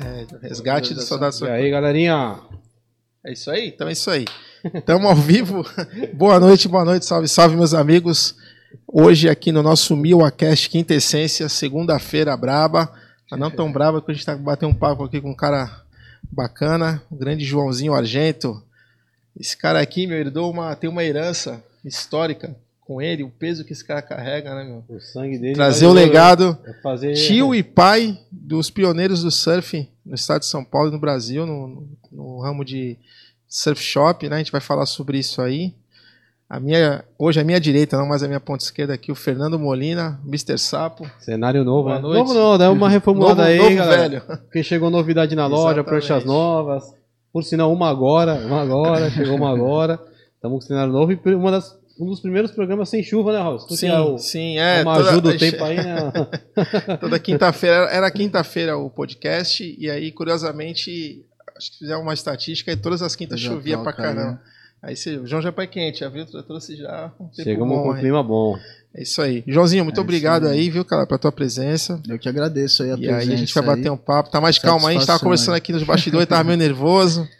É, resgate de saudades. E aí, galerinha? É isso aí? Então é isso aí. Estamos ao vivo. boa noite, boa noite, salve, salve, meus amigos. Hoje aqui no nosso Milwacast Quinta Essência, segunda-feira braba. Mas não tão braba que a gente está batendo um papo aqui com um cara bacana, o grande Joãozinho Argento. Esse cara aqui, meu, herdou uma, tem uma herança histórica com ele, o peso que esse cara carrega, né, meu? O sangue dele. Trazer o legado vai fazer... tio e pai dos pioneiros do surf no estado de São Paulo e no Brasil, no, no ramo de surf shop, né? A gente vai falar sobre isso aí. A minha, hoje a minha direita, não mais a minha ponta esquerda aqui, o Fernando Molina, Mr. Sapo. Cenário novo, Boa né? noite. Novo não, dá uma reformulada Novo- aí, novo galera. velho. Porque chegou novidade na loja, pranchas novas. Por sinal, uma agora, uma agora, chegou uma agora. Estamos com cenário novo e uma das, um dos primeiros programas sem chuva, né, Raul? Tu Sim, é o, sim, é. uma toda- ajuda o tempo aí, né? Toda quinta-feira, era quinta-feira o podcast, e aí, curiosamente, acho que fizeram uma estatística e todas as quintas Já chovia pra aí, caramba. né? Aí você, o João já é pai quente, já viu? Eu trouxe já um tempo Chegamos bom com um clima bom. É isso aí. Joãozinho, muito É obrigado aí. aí, viu, cara, pela tua presença. Eu que agradeço aí a E presença. aí a gente vai aí. bater um papo. Tá mais calmo aí, a gente tava conversando aí. aqui nos bastidores, tava meio nervoso.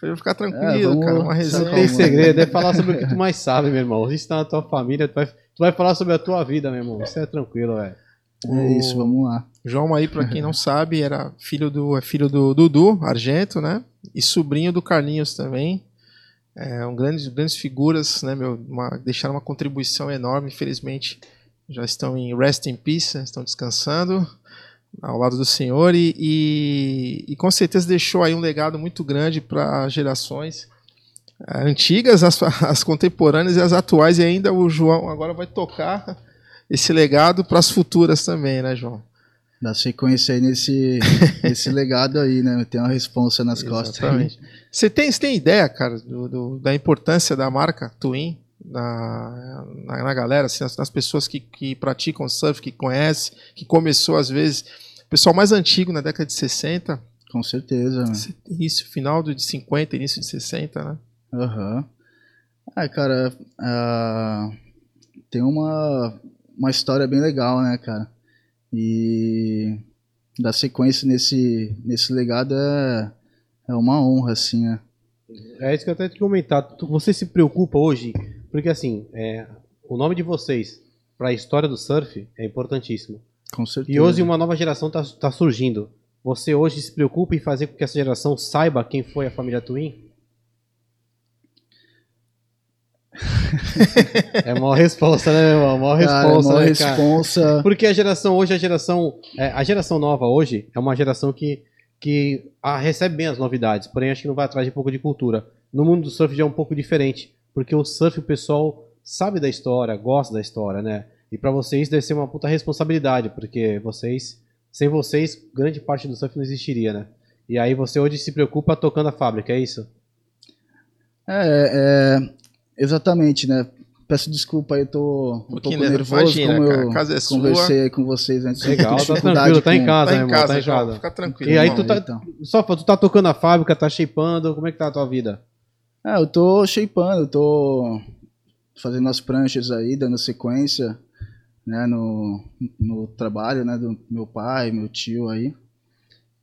Falei, vou ficar tranquilo, vamos- cara, uma se resenha. Tem acalma. segredo, é falar sobre o que tu mais sabe, meu irmão. Isso tá na tua família, tu vai, tu vai falar sobre a tua vida, meu irmão. Isso é tranquilo, velho. É isso, vamos lá. João aí, pra quem não sabe, era filho do, é filho do Dudu Argento, né? E sobrinho do Carlinhos também. É, um grandes, grandes figuras, né, meu? Uma, deixaram uma contribuição enorme, infelizmente já estão em rest in peace, né, estão descansando ao lado do Senhor e, e, e com certeza deixou aí um legado muito grande para gerações eh, antigas, as, as contemporâneas e as atuais, e ainda o João agora vai tocar esse legado para as futuras também, né, João? Dá sequência aí nesse, nesse legado aí, né? Tem uma responsa nas costas. Exatamente. Você tem, você tem ideia, cara, do, do- da importância da marca Twin na, na, na galera, assim, nas, nas pessoas que, que praticam surf, que conhecem, que começou às vezes, pessoal mais antigo na década de 60, Com certeza, né? início, final de 50, início de 60, né? Aham. Ah, cara, ah, tem uma, uma história bem legal, né, cara? E dar sequência nesse, nesse legado é, é uma honra, assim, né? É isso que eu até te comentar. Você se preocupa hoje, porque assim, é, o nome de vocês para a história do surf é importantíssimo. Com certeza. E hoje uma nova geração está surgindo. Você hoje se preocupa em fazer com que essa geração saiba quem foi a família Twin? é uma resposta, né, meu irmão? Uma Cara, resposta, uma né, cara? responsa. Porque a geração hoje, a geração, é, a geração nova hoje é uma geração que, que ah, recebe bem as novidades, porém acho que não vai atrás de um pouco de cultura. No mundo do surf já é um pouco diferente, porque o surf o pessoal sabe da história, gosta da história, né? E pra vocês deve ser uma puta responsabilidade, porque vocês, sem vocês, grande parte do surf não existiria, né? E aí você hoje se preocupa tocando a fábrica, é isso? É, é, exatamente, né? Peço desculpa aí, eu tô um pouquinho pouco nervoso. Imagina, como cara, eu casa é sua. conversei aí com vocês antes. Legal, tá tranquilo, tá em casa, Tá né, em irmão? casa, tá em casa. fica tranquilo. E aí irmão. tu tá, então. só tu tá tocando a fábrica, tá shapeando, como é que tá a tua vida? Ah, eu tô shapeando, eu tô fazendo as pranchas aí, dando sequência, né, no, no trabalho, né, do meu pai, meu tio aí.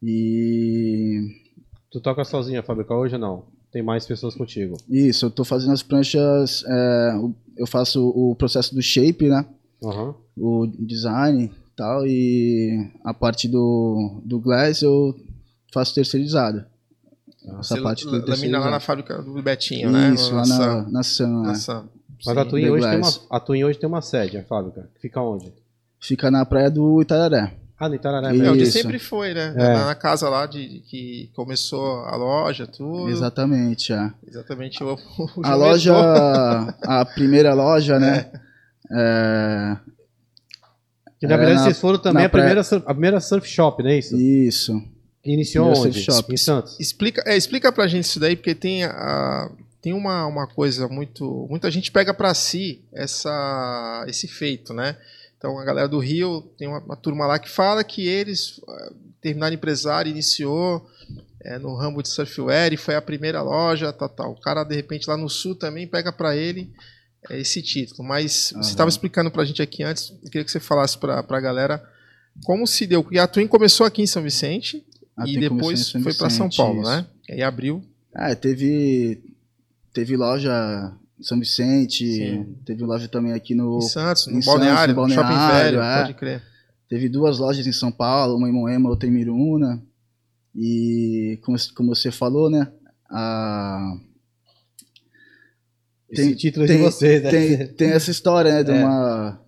E Tu toca sozinho a fábrica hoje ou não? Tem mais pessoas contigo. isso, eu tô fazendo as pranchas, é, eu faço o processo do shape, né, Aham. o design e tal, e a parte do, do glass eu faço terceirizado. Essa Você parte do lamina lá terceirizado. na fábrica do Betinho, né? Isso, lá na, na Sam, né. nossa, Mas a. Twin, hoje tem uma, a Twin hoje tem uma sede, a fábrica. Fica onde? Fica na praia do Itararé. Ah, no Itararé É mesmo. onde sempre foi, né? É. Na, na casa lá de, de que começou a loja, tudo. Exatamente, é. Exatamente. O, o A loja, a primeira loja, né? é, Que na verdade na- vocês foram também na a primeira, sur- a primeira surf shop, não é isso? isso. Iniciou onde? surf shop. Em Santos. Explica, é, explica pra gente isso daí, porque tem, a, tem uma, uma coisa muito. Muita gente pega pra si essa, esse feito, né? Então a galera do Rio tem uma, uma turma lá que fala que eles ah, terminaram empresário, iniciou é, no ramo de surfwear e foi a primeira loja, tal, tal. O cara, de repente, lá no sul também pega pra ele é, esse título. Mas você Aham. estava explicando pra gente aqui antes, eu queria que você falasse pra, pra galera como se deu. Porque a Twin começou aqui em São Vicente, Até e depois foi pra São Paulo, isso. né? E abriu. É, teve. Teve loja em São Vicente, Sim. teve loja também aqui no. Em Santos, no em balneário, Santos, no no shopping Balneário, velho, é. pode crer. Teve duas lojas em São Paulo, uma em Moema, outra em Miruna. E como, como você falou, né? A, Esse Tem- título é tem- de vocês, né? tem, tem essa história, né? De, É. uma,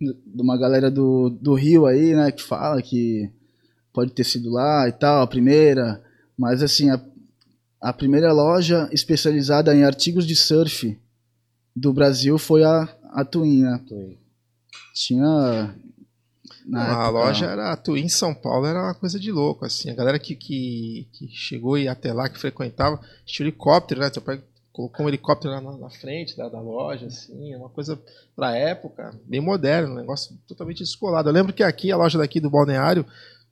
de uma galera do, do Rio aí, né? Que fala que pode ter sido lá e tal, a primeira. Mas assim, a, a primeira loja especializada em artigos de surf do Brasil foi a, a Twin, né? Tinha. na a época- loja era a Twin São Paulo, era uma coisa de louco, assim. A galera que, que, que chegou e até lá, que frequentava, tinha um helicóptero, né? Teu pai colocou um helicóptero lá na, na frente da, da loja, assim, é uma coisa pra época, bem moderno, um negócio totalmente descolado. Eu lembro que aqui, a loja daqui do balneário,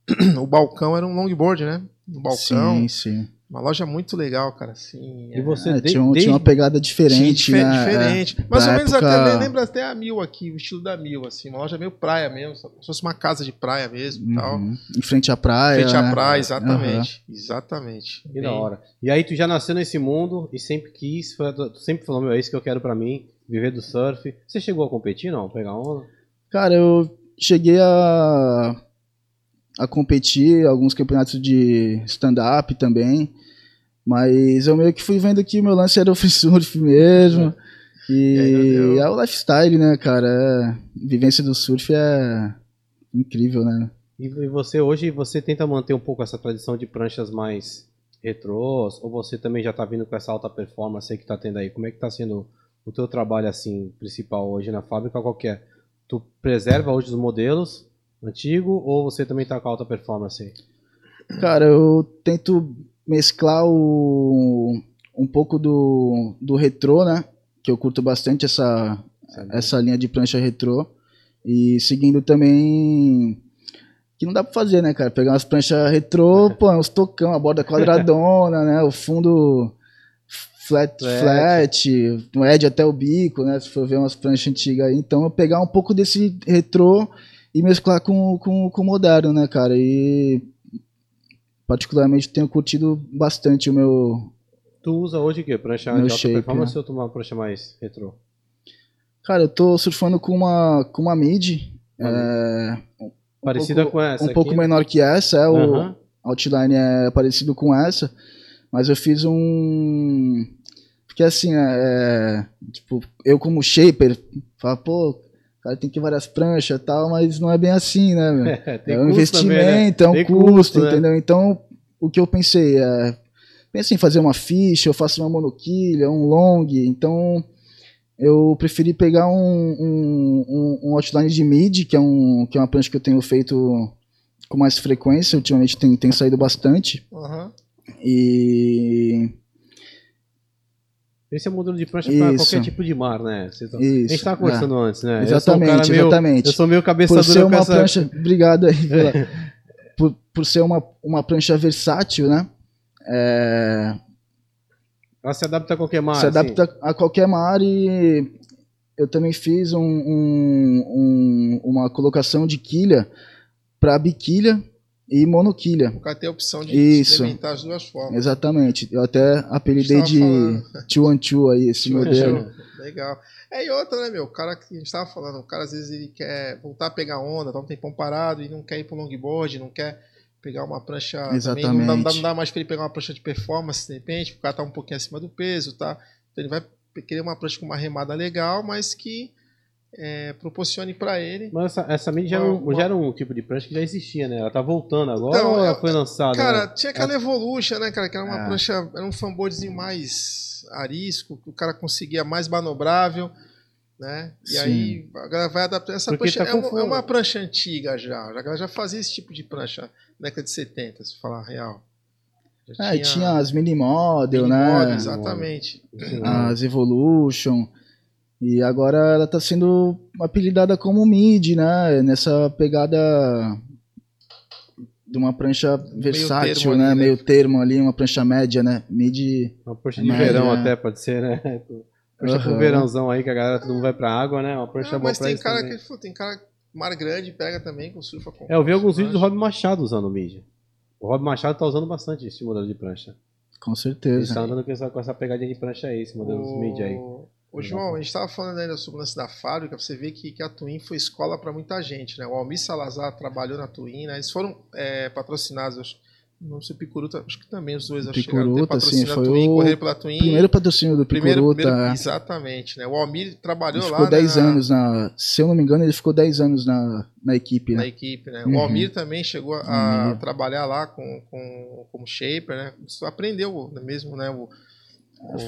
o balcão era um longboard, né? Um balcão, Sim, sim. uma loja muito legal, cara, assim. E é- você É, de- tinha, um- desde- tinha uma pegada diferente, Dife- né? Diferente. É, Mais ou da menos época- até, lembra até a Mil aqui, o estilo da Mil, assim, uma loja meio praia mesmo, como se fosse uma casa de praia mesmo e tal. Uhum. Em frente à praia. Frente à né? praia, exatamente. Exatamente. Que da Bem- hora. E aí tu já nasceu nesse mundo e sempre quis, foi- tu sempre falou, meu, é isso que eu quero pra mim, viver do surf. Você chegou a competir, não? Pegar onda? Cara, eu cheguei a, a competir alguns campeonatos de stand-up também, mas eu meio que fui vendo que o meu lance era o free surf mesmo. E E é o lifestyle, né, cara? É, vivência do surf é incrível, né? E você hoje, você tenta manter um pouco essa tradição de pranchas mais retrôs, ou você também já tá vindo com essa alta performance aí que tá tendo aí? Como é que tá sendo o teu trabalho, assim, principal hoje na fábrica? Qual que é? Tu preserva hoje os modelos antigos, ou você também tá com alta performance aí? Cara, eu tento mesclar o, um pouco do, do retrô, né? Que eu curto bastante essa, essa linha de prancha retrô. E seguindo também. Que não dá pra fazer, né, cara? Pegar umas pranchas retrô, pô, uns tocão, a borda quadradona, né? O fundo flat, Flat. flat, no edge até o bico, né? Se for ver umas pranchas antigas aí. Então eu pegar um pouco desse retrô e mesclar com, com, com o moderno, né, cara? E particularmente tenho curtido bastante o meu. Tu usa hoje o quê? Prancha Meu de alta shape, performance né? ou tu uma prancha mais retrô? Cara, eu tô surfando com uma, com uma mid. Uma é, um Parecida pouco- com essa um aqui? pouco menor que essa, é o Aham. outline é parecido com essa, mas eu fiz um porque assim, é, tipo, eu como shaper, falo, pô, o cara tem que várias pranchas e tal, mas não é bem assim, né, meu? É, tem é um custo também, né? investimento, é um Tem custo, né? entendeu? Então, o que eu pensei é, pensei em fazer uma ficha, eu faço uma monoquilha, um long, então eu preferi pegar um, um, um, um outline de mid, que é, um, que é uma prancha que eu tenho feito com mais frequência, ultimamente tem, tem saído bastante, Aham. e Esse é o modelo de prancha para qualquer tipo de mar, né? Tá- A gente tava conversando antes, né? Exatamente, eu um cara meio, exatamente. Eu sou meio cabeça por ser uma essa... prancha, obrigado aí, pela- por, por ser uma, uma prancha versátil, né? É, Ela se adapta a qualquer mar, se assim. adapta a qualquer mar e eu também fiz um, um- um- uma colocação de quilha para biquilha e monoquilha. O cara tem a opção de Isso. experimentar as duas formas. Exatamente. Eu até apelidei gente de two aí esse modelo. Legal. É, e outra, né, meu? O cara que a gente tava falando, o cara às vezes ele quer voltar a pegar onda, tá um tempão parado e não quer ir pro longboard, não quer pegar uma prancha. também, Exatamente. não, dá, não dá- não dá mais pra ele pegar uma prancha de performance, de repente, o cara tá um pouquinho acima do peso, tá? Então ele vai querer uma prancha com uma remada legal, mas que é, proporcione pra ele. Mas essa, essa mini já, era um, Uma- já era um tipo de prancha que já existia, né? Ela tá voltando agora Então, ou ela foi lançada? Cara, né? tinha aquela Evolution, né, cara? Que era uma É. prancha, era um fanboardzinho mais arisco, que o cara conseguia mais manobrável, né? E Sim. aí a galera vai adaptar. Essa Porque prancha tá é, uma, é uma prancha antiga já. A galera já fazia esse tipo de prancha na década de 70, se falar a real. Já É, e tinha as mini model, né? Minimod, exatamente. As Evolution. E agora ela tá sendo apelidada como mid, né? Nessa pegada de uma prancha versátil, termo né? ali, né? Meio termo ali, uma prancha média, né? Mid. Uma prancha de Mas, verão é. até, pode ser, né? Prancha pro Aham. verãozão aí, que a galera todo mundo vai pra água, né? Uma prancha Ah, boa mas pra tem isso cara também. que pô, tem cara mar grande pega também com surfa com É, eu vi alguns vídeos do. Rob Machado usando mídia. O Rob Machado tá usando bastante esse modelo de prancha. Com Ele certeza. tá andando com essa, com essa pegadinha de prancha aí, esse modelo dos mid aí. O João, a gente estava falando ainda sobre o lance da fábrica, você ver que, que a Twin foi escola para muita gente, né? O Almir Salazar trabalhou na Twin, né? Eles foram é, patrocinados, não sei, Picuruta, acho que também os dois acho que chegaram a ter Picuruta, sim, foi Twin, o pela Twin. Primeiro patrocínio do primeiro, Picuruta. primeiro- é. exatamente, né? O Almir trabalhou Ele lá ficou 10 né, anos na. Se eu não me engano, ele ficou 10 anos na, na equipe, na né? equipe, né? Uhum. O Almir também chegou a Almir. trabalhar lá com, com, como shaper, né? Aprendeu mesmo, né? O,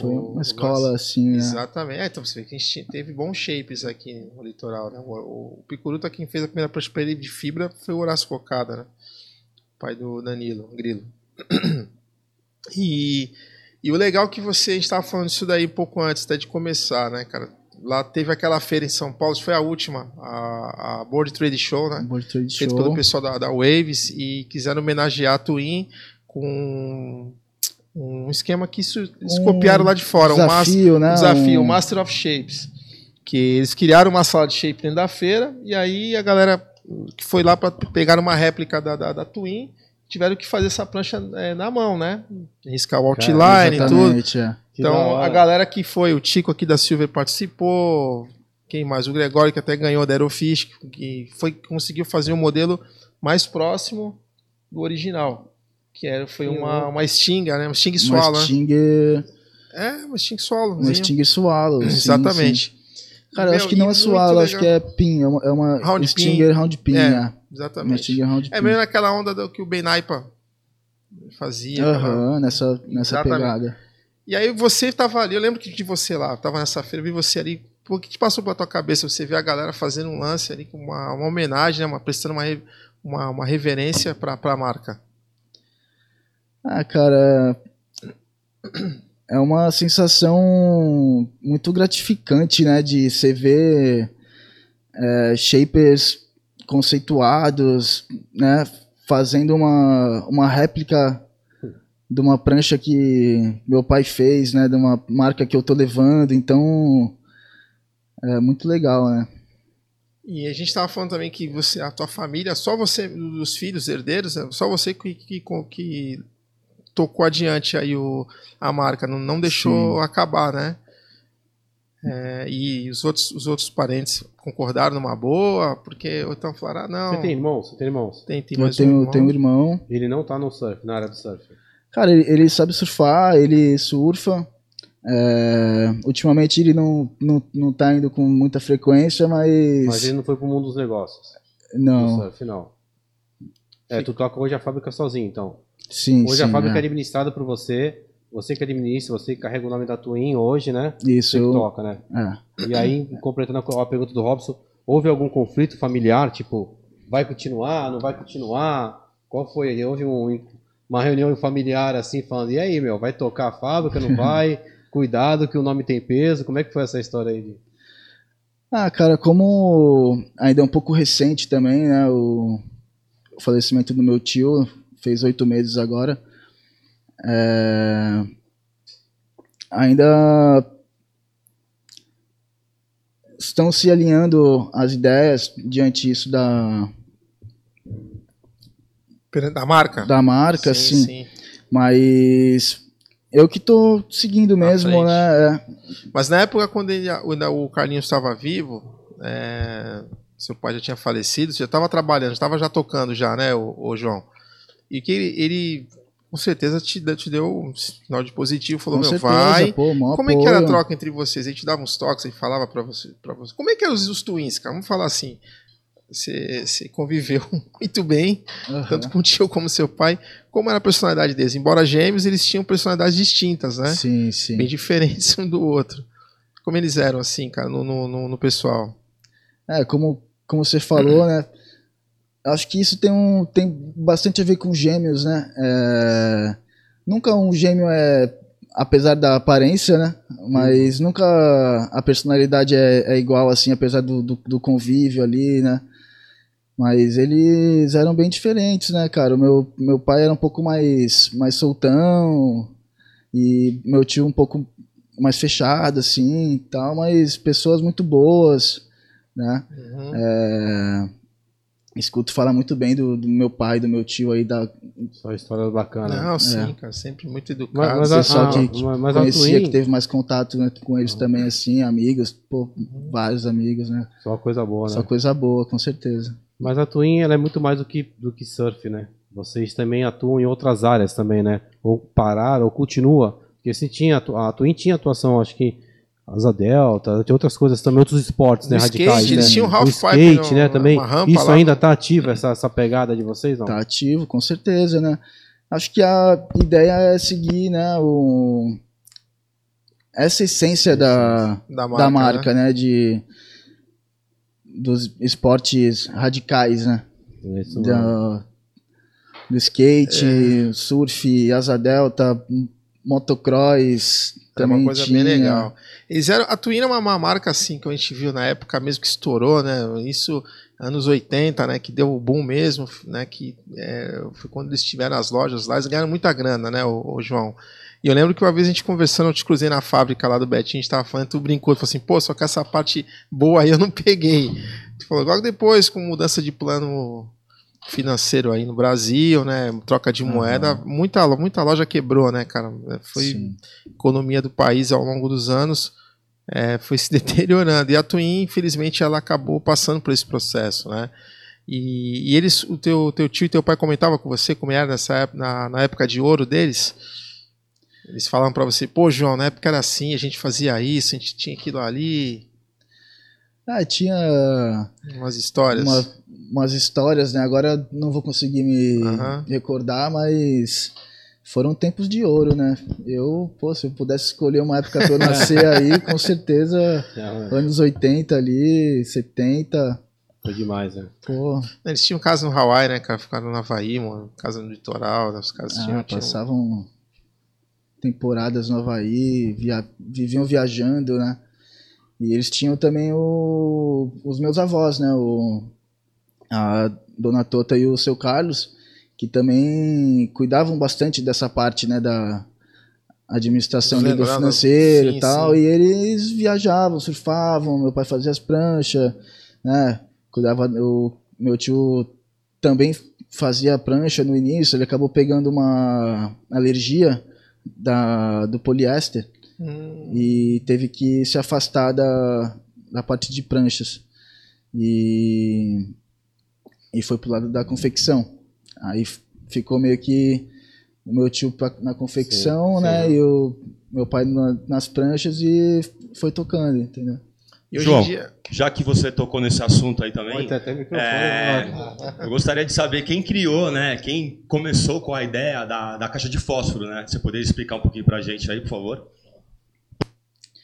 Foi o- uma escola assim, né? Exatamente. É, então você vê que a gente teve bons shapes aqui no litoral, né? O, o Picuruta, quem fez a primeira prancha pra ele de fibra foi o Horácio Cocada, né? Pai do Danilo, Grilo. E, e o legal é que você, estava falando isso daí um pouco antes até de começar, né, cara? Lá teve aquela feira em São Paulo, foi a última, a, a Board Trade Show, né? Board Trade feito pelo Show. pessoal da, da Waves e quiseram homenagear a Twin com um esquema que isso, eles Um copiaram lá de fora, um Desafio, né? um desafio, o Um- Master of Shapes. Que eles criaram uma sala de shape dentro da feira, e aí a galera que foi lá para pegar uma réplica da, da, da Twin, tiveram que fazer essa prancha é, na mão, né? Riscar o outline e tudo. É. Então, a galera que foi, o Tico aqui da Silver participou, quem mais? O Gregório, que até ganhou da Aerofish, que foi, conseguiu fazer um modelo mais próximo do original. Que era, foi uma, uma Stinga, né? Uma Sting Uma Swallow, né? Sting, É, uma Sting Swallow. uma Sting Swallow. sim, sim. Exatamente. Cara, eu Meu, acho que não é Swallow, acho que é Pin, é uma, é uma Round Stinger Round Pin, É, é. Uma Exatamente. Stinger Round Pin. É meio naquela onda do que o Ben Naipa fazia. Aham, nessa, nessa Exatamente. pegada. E aí você tava ali, eu lembro que de você lá, tava nessa feira, eu vi você ali. O que te passou pela tua cabeça? Você vê a galera fazendo um lance ali com uma, uma homenagem, né, uma, prestando uma, uma, uma reverência pra, pra marca. Ah, cara, é uma sensação muito gratificante, né? De você ver é, shapers conceituados, né? Fazendo uma, uma réplica de uma prancha que meu pai fez, né? De uma marca que eu tô levando, então é muito legal, né? E a gente tava falando também que você, a tua família, só você, os filhos, herdeiros, né, só você que, que, que tocou adiante aí o, a marca, não, não deixou Sim. acabar, né? É, e os outros, os outros parentes concordaram numa boa, porque ou então falaram, ah, não. Você tem irmãos? Você tem irmãos? tem, tem Eu mais um tenho, irmão. tenho um irmão. Ele não tá no surf, na área do surf. Cara, ele, ele sabe surfar, ele surfa. É, ultimamente ele não, não, não tá indo com muita frequência, mas. Mas ele não foi pro mundo dos negócios. Do Não, surf, não. É, tu toca hoje a fábrica sozinho, então. Sim, Hoje sim. a fábrica é é. administrada por você. Você que administra, você que carrega o nome da Twin hoje, né? Isso, Você que eu, toca, né? é. E aí, completando a pergunta do Robson, houve algum conflito familiar? Tipo, vai continuar, não vai continuar? Qual foi? Houve um- uma reunião familiar assim, falando, e aí, meu, vai tocar a fábrica, não vai? Cuidado que o nome tem peso. Como é que foi essa história aí? Ah, cara, como ainda é um pouco recente também, né? O, o falecimento do meu tio fez oito meses agora. É, ainda estão se alinhando as ideias diante isso da, Da marca? da marca, sim, assim. sim. Mas eu que tô seguindo mesmo, né? É, Mas na época, quando ele- ainda o Carlinhos estava vivo, é, seu pai já tinha falecido, você já estava trabalhando, estava já tocando já, né, o, o João? E que ele, ele, com certeza te, deu- te deu um sinal de positivo, falou, com meu, certeza, vai. pô, Como é que era a apoio. troca entre vocês? A gente dava uns toques, gente falava pra você, pra você. Como é que eram os, os twins, cara? Vamos falar assim. Você, você conviveu muito bem, Aham. tanto com o tio como seu pai. Como era a personalidade deles? Embora gêmeos, eles tinham personalidades distintas, né? Sim, sim. bem diferentes um do outro. Como eles eram, assim, cara, no, no, no- no pessoal. É, como, como você falou, né? Acho que isso tem, um, tem bastante a ver com gêmeos, né? É, nunca um gêmeo é, apesar da aparência, né? Mas nunca a personalidade é, é igual, assim, apesar do, do, do convívio ali, né? Mas eles eram bem diferentes, né, cara? O meu, meu pai era um pouco mais, mais soltão e meu tio um pouco mais fechado, assim, tal, mas pessoas muito boas, né? Uhum. É, escuto falar muito bem do, do meu pai, do meu tio aí, da Só história bacana. Não, sim, É. cara, sempre muito Mas, educado. mas a, pessoal a- que mas- mas conhecia, que teve mais contato né, com eles também, assim, amigos, pô, vários amigos, né? só uma coisa boa, né? Só coisa boa, com certeza. Mas a Twin ela é muito mais do que, do que surf, né? Vocês também atuam em outras áreas também, né? Ou parar, ou continua. Porque se tinha, a Twin tinha atuação, acho que Asa Delta, tinha outras coisas também, outros esportes, né? Skate, Radicais, eles né? tinham o skate, no- né? Também. Isso lá. ainda tá ativo, essa, essa pegada de vocês, não? Tá ativo, com certeza, né? Acho que a ideia é seguir, né, o... essa essência da, da marca, da marca, né? De dos esportes radicais, né? É isso. Da, do skate, É. surf, asa delta, motocross, É também uma coisa tinha. bem legal. Eles eram, a Twin é uma, uma marca assim que a gente viu na época mesmo que estourou, né? Isso anos 80, né? Que deu o boom mesmo, né? Que é, foi quando eles tiveram as lojas lá, eles ganharam muita grana, né, o, João? E eu lembro que uma vez a gente conversando, eu te cruzei na fábrica lá do Betinho, a gente tava falando, tu brincou, tu falou assim, pô, só que essa parte boa aí eu não peguei. Tu falou, logo depois, com mudança de plano financeiro aí no Brasil, né? Troca de moeda, muita, muita loja quebrou, né, cara? Foi Sim. economia do país ao longo dos anos é, foi se deteriorando. E a Twin, infelizmente, ela acabou passando por esse processo, né? E, e eles, o teu, teu tio e teu pai comentavam com você como era nessa época, na, na época de ouro deles. Eles falavam pra você, pô, João, na época era assim, a gente fazia isso, a gente tinha aquilo ali, Ah, tinha umas histórias. uma- umas histórias, né? Agora não vou conseguir me Aham. recordar, mas foram tempos de ouro, né? Eu, pô, se eu pudesse escolher uma época pra eu nascer aí, com certeza É, anos 80 ali, 70, foi demais, né? pô, Eles tinham casa no Hawaii, né, cara? Ficaram no Havaí, mano, casa no litoral, né? os caras tinham, ah, tinham- passavam temporadas no Havaí, via- viviam viajando, né? E eles tinham também o- os meus avós, né? O, a dona Tota e o seu Carlos, que também cuidavam bastante dessa parte, né? Da administração do financeiro sim, e tal. sim. E eles viajavam, surfavam, meu pai fazia as pranchas, né? Cuidava, o meu tio também fazia prancha no início, ele acabou pegando uma alergia da, do poliéster Hum, e teve que se afastar da, da parte de pranchas. E, e foi pro lado da confecção. Aí ficou meio que o meu tio pra- na confecção, Sim, né? sim. E o meu pai na- nas pranchas e foi tocando, entendeu? E hoje João. em dia. Já que você tocou nesse assunto aí também. É. né? eu gostaria de saber quem criou, né? Quem começou com a ideia da, da caixa de fósforo, né? Você poderia explicar um pouquinho pra gente aí, por favor?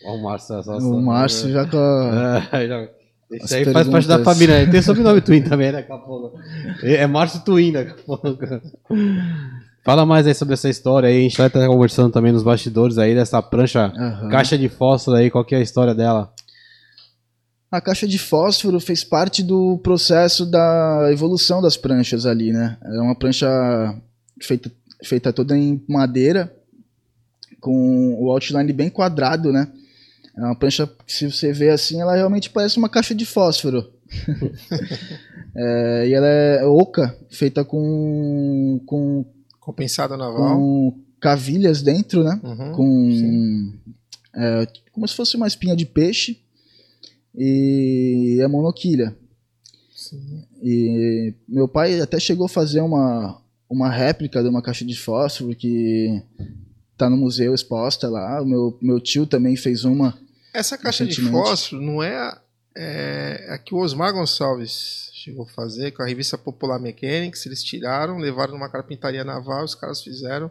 O Márcio. só- o só- Márcio já com a, É, já- As aí faz parte da família. Ele tem sobrenome Twin também, né? Daqui a pouco. É é Márcio Twin, daqui a pouco. Fala mais aí sobre essa história aí. A gente vai estar conversando também nos bastidores aí dessa prancha Aham. caixa de fósforo aí. Qual que é a história dela? A caixa de fósforo fez parte do processo da evolução das pranchas ali, né? Era uma prancha feita, feita toda em madeira, com o outline bem quadrado, né? É uma prancha que, se você vê assim, ela realmente parece uma caixa de fósforo. É, e ela é oca, feita com, com, Compensado naval. com cavilhas dentro, né? Uhum. com é, como se fosse uma espinha de peixe e é monoquilha. Sim. E meu pai até chegou a fazer uma, uma réplica de uma caixa de fósforo que tá no museu exposta lá. O meu, meu tio também fez uma. Essa caixa de fósforo não é a, é a que o Osmar Gonçalves chegou a fazer com a revista Popular Mechanics. Eles tiraram, levaram numa carpintaria naval, os caras fizeram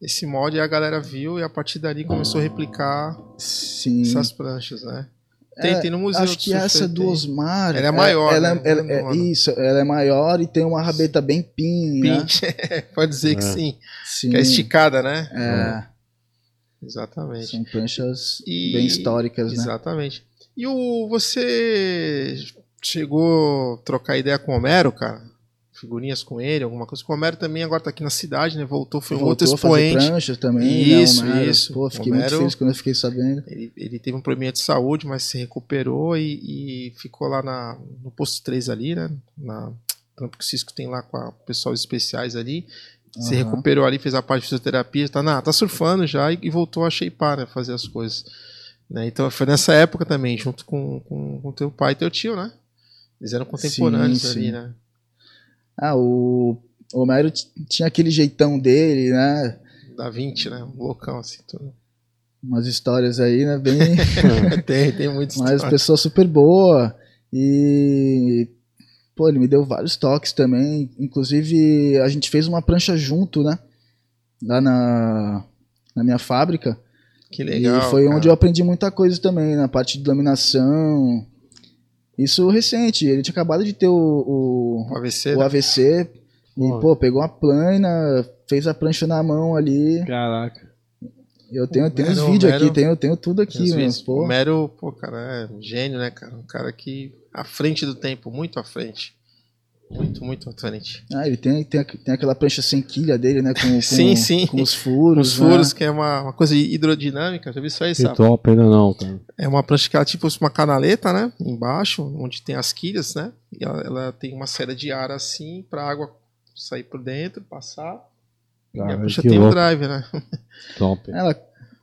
esse molde e a galera viu e a partir dali começou a replicar Sim. essas pranchas, né? Tem, É, tem no museu. Acho que essa do. Osmar. Ela é maior, Ela, né? ela- é é- nova. isso, ela é maior e tem uma rabeta bem pin, né? Pinte. Pode dizer que É. sim. Sim. Que é esticada, né? É, Exatamente. são pranchas E- bem históricas, né? Exatamente. E o você chegou a trocar ideia com o Homero, cara? Figurinhas com ele, alguma coisa? O Homero também agora tá aqui na cidade, né? Voltou, foi um outro Voltou a fazer expoente. pranchas também. Isso, né, isso. Pô, fiquei muito Homero- feliz quando eu fiquei sabendo. Ele, ele teve um probleminha de saúde, mas se recuperou e, e ficou lá na, no posto 3 ali, né? Na trampo que o Cisco tem lá com a pessoal especiais ali. Se Aham. recuperou ali, fez a parte de fisioterapia, tá, na, tá surfando já e, e voltou a shapear, né? Fazer as coisas. Né? Então foi nessa época também, junto com, com, com teu pai e teu tio, né? Eles eram contemporâneos Sim, ali, sim. né? Ah, o Homero tinha aquele jeitão dele, né? Da 20, né? Um loucão assim. Tudo. Umas histórias aí, né? Bem. tem, tem muitos. Mas pessoa super boa. E. Pô, ele me deu vários toques também. Inclusive, a gente fez uma prancha junto, né? Lá na, na minha fábrica. Que legal. e foi cara. onde eu aprendi muita coisa também, na parte de dominação. Isso recente. Ele tinha acabado de ter o, o, O AVC. o né? AVC. E, Pô. pô, pegou uma plana, fez a prancha na mão ali. Caraca. Eu tenho, tenho os Mero- vídeos Mero- aqui, tenho, tenho tudo aqui, os mano. vídeos. Pô. O Mero, pô, cara, é um gênio, né, cara? Um cara que à frente do tempo, muito à frente. Muito, muito à frente. Ah, ele tem, tem, tem aquela prancha sem quilha dele, né? Com, com, Sim, sim. com os furos. Os né? furos, que é uma, uma coisa hidrodinâmica, já viu isso aí, Que sabe? top, ainda não, cara. É uma prancha que ela é tipo uma canaleta, né? Embaixo, onde tem as quilhas, né? E ela, ela tem uma saída de ar assim pra água sair por dentro, passar. A Cara, prancha que tem louco. drive, né? Top. Ela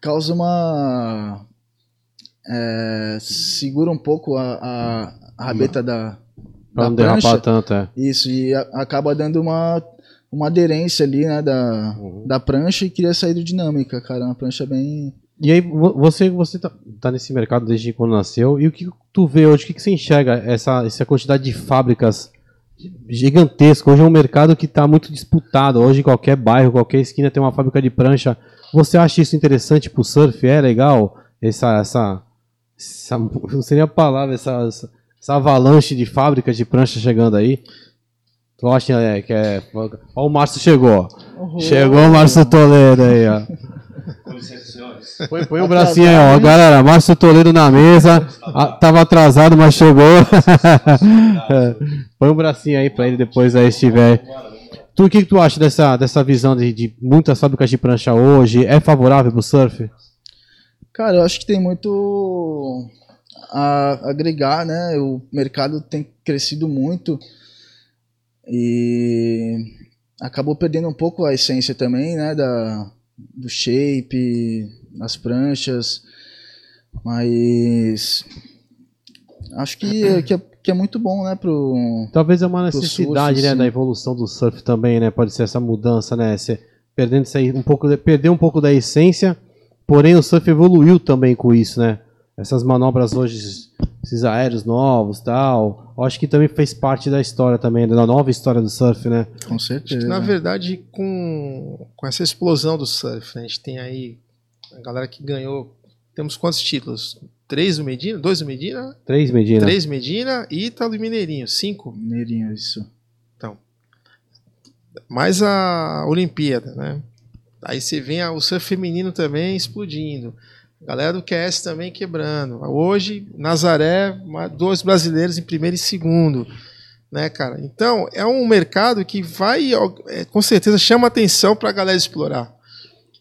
causa uma. é, segura um pouco a, a, a rabeta da, Pra da não derrapar prancha. tanto, é. Isso, e a- acaba dando uma, uma aderência ali, né? Da, Uhum. da prancha e cria essa hidrodinâmica, cara. É uma prancha bem. E aí, vo- você, você tá, tá nesse mercado desde quando nasceu, e o que tu vê hoje, o que, que você enxerga essa, essa quantidade de fábricas gigantesca? Hoje é um mercado que está muito disputado. Hoje, em qualquer bairro, qualquer esquina tem uma fábrica de prancha. Você acha isso interessante pro surf? É legal? Essa. essa, essa não seria a palavra, essa, essa, essa avalanche de fábricas de prancha chegando aí. Tu acha é, que é. O Márcio chegou. Chegou o Márcio Toledo aí, ó. Com licença, senhores. Põe, põe o bracinho aí, ó. Galera, Márcio Toledo na mesa. Tava atrasado, mas chegou. É. Põe o bracinho aí pra ele depois aí se tiver. Tu, o que, que tu acha dessa, dessa visão de, de muitas fábricas de prancha hoje? É favorável pro surf? Cara, eu acho que tem muito a agregar, né? O mercado tem crescido muito e acabou perdendo um pouco a essência também, né? Da, do shape, das pranchas, mas acho que, que, é, que é muito bom, né? Pro, Talvez é uma necessidade, surf, né, da evolução do surf também, né? Pode ser essa mudança, né? Você perdendo aí um pouco, de- perder um pouco da essência, porém o surf evoluiu também com isso, né? Essas manobras hoje, esses aéreos novos, tal. Eu acho que também fez parte da história também, da nova história do surf, né? com Acho certeza. que, na verdade, com, com essa explosão do surf, né, a gente tem aí a galera que ganhou. Temos quantos títulos? Três do Medina? Dois do Medina? Três Medina. Três Medina e Ítalo e Mineirinho. Cinco. Mineirinho, isso. Mais a Olimpíada, né? Aí você vem a- o surf feminino também explodindo. Galera do QS também quebrando. Hoje, Nazaré, dois brasileiros em primeiro e segundo. Né, cara? Então, é um mercado que vai, é, com certeza, chama atenção para a galera explorar.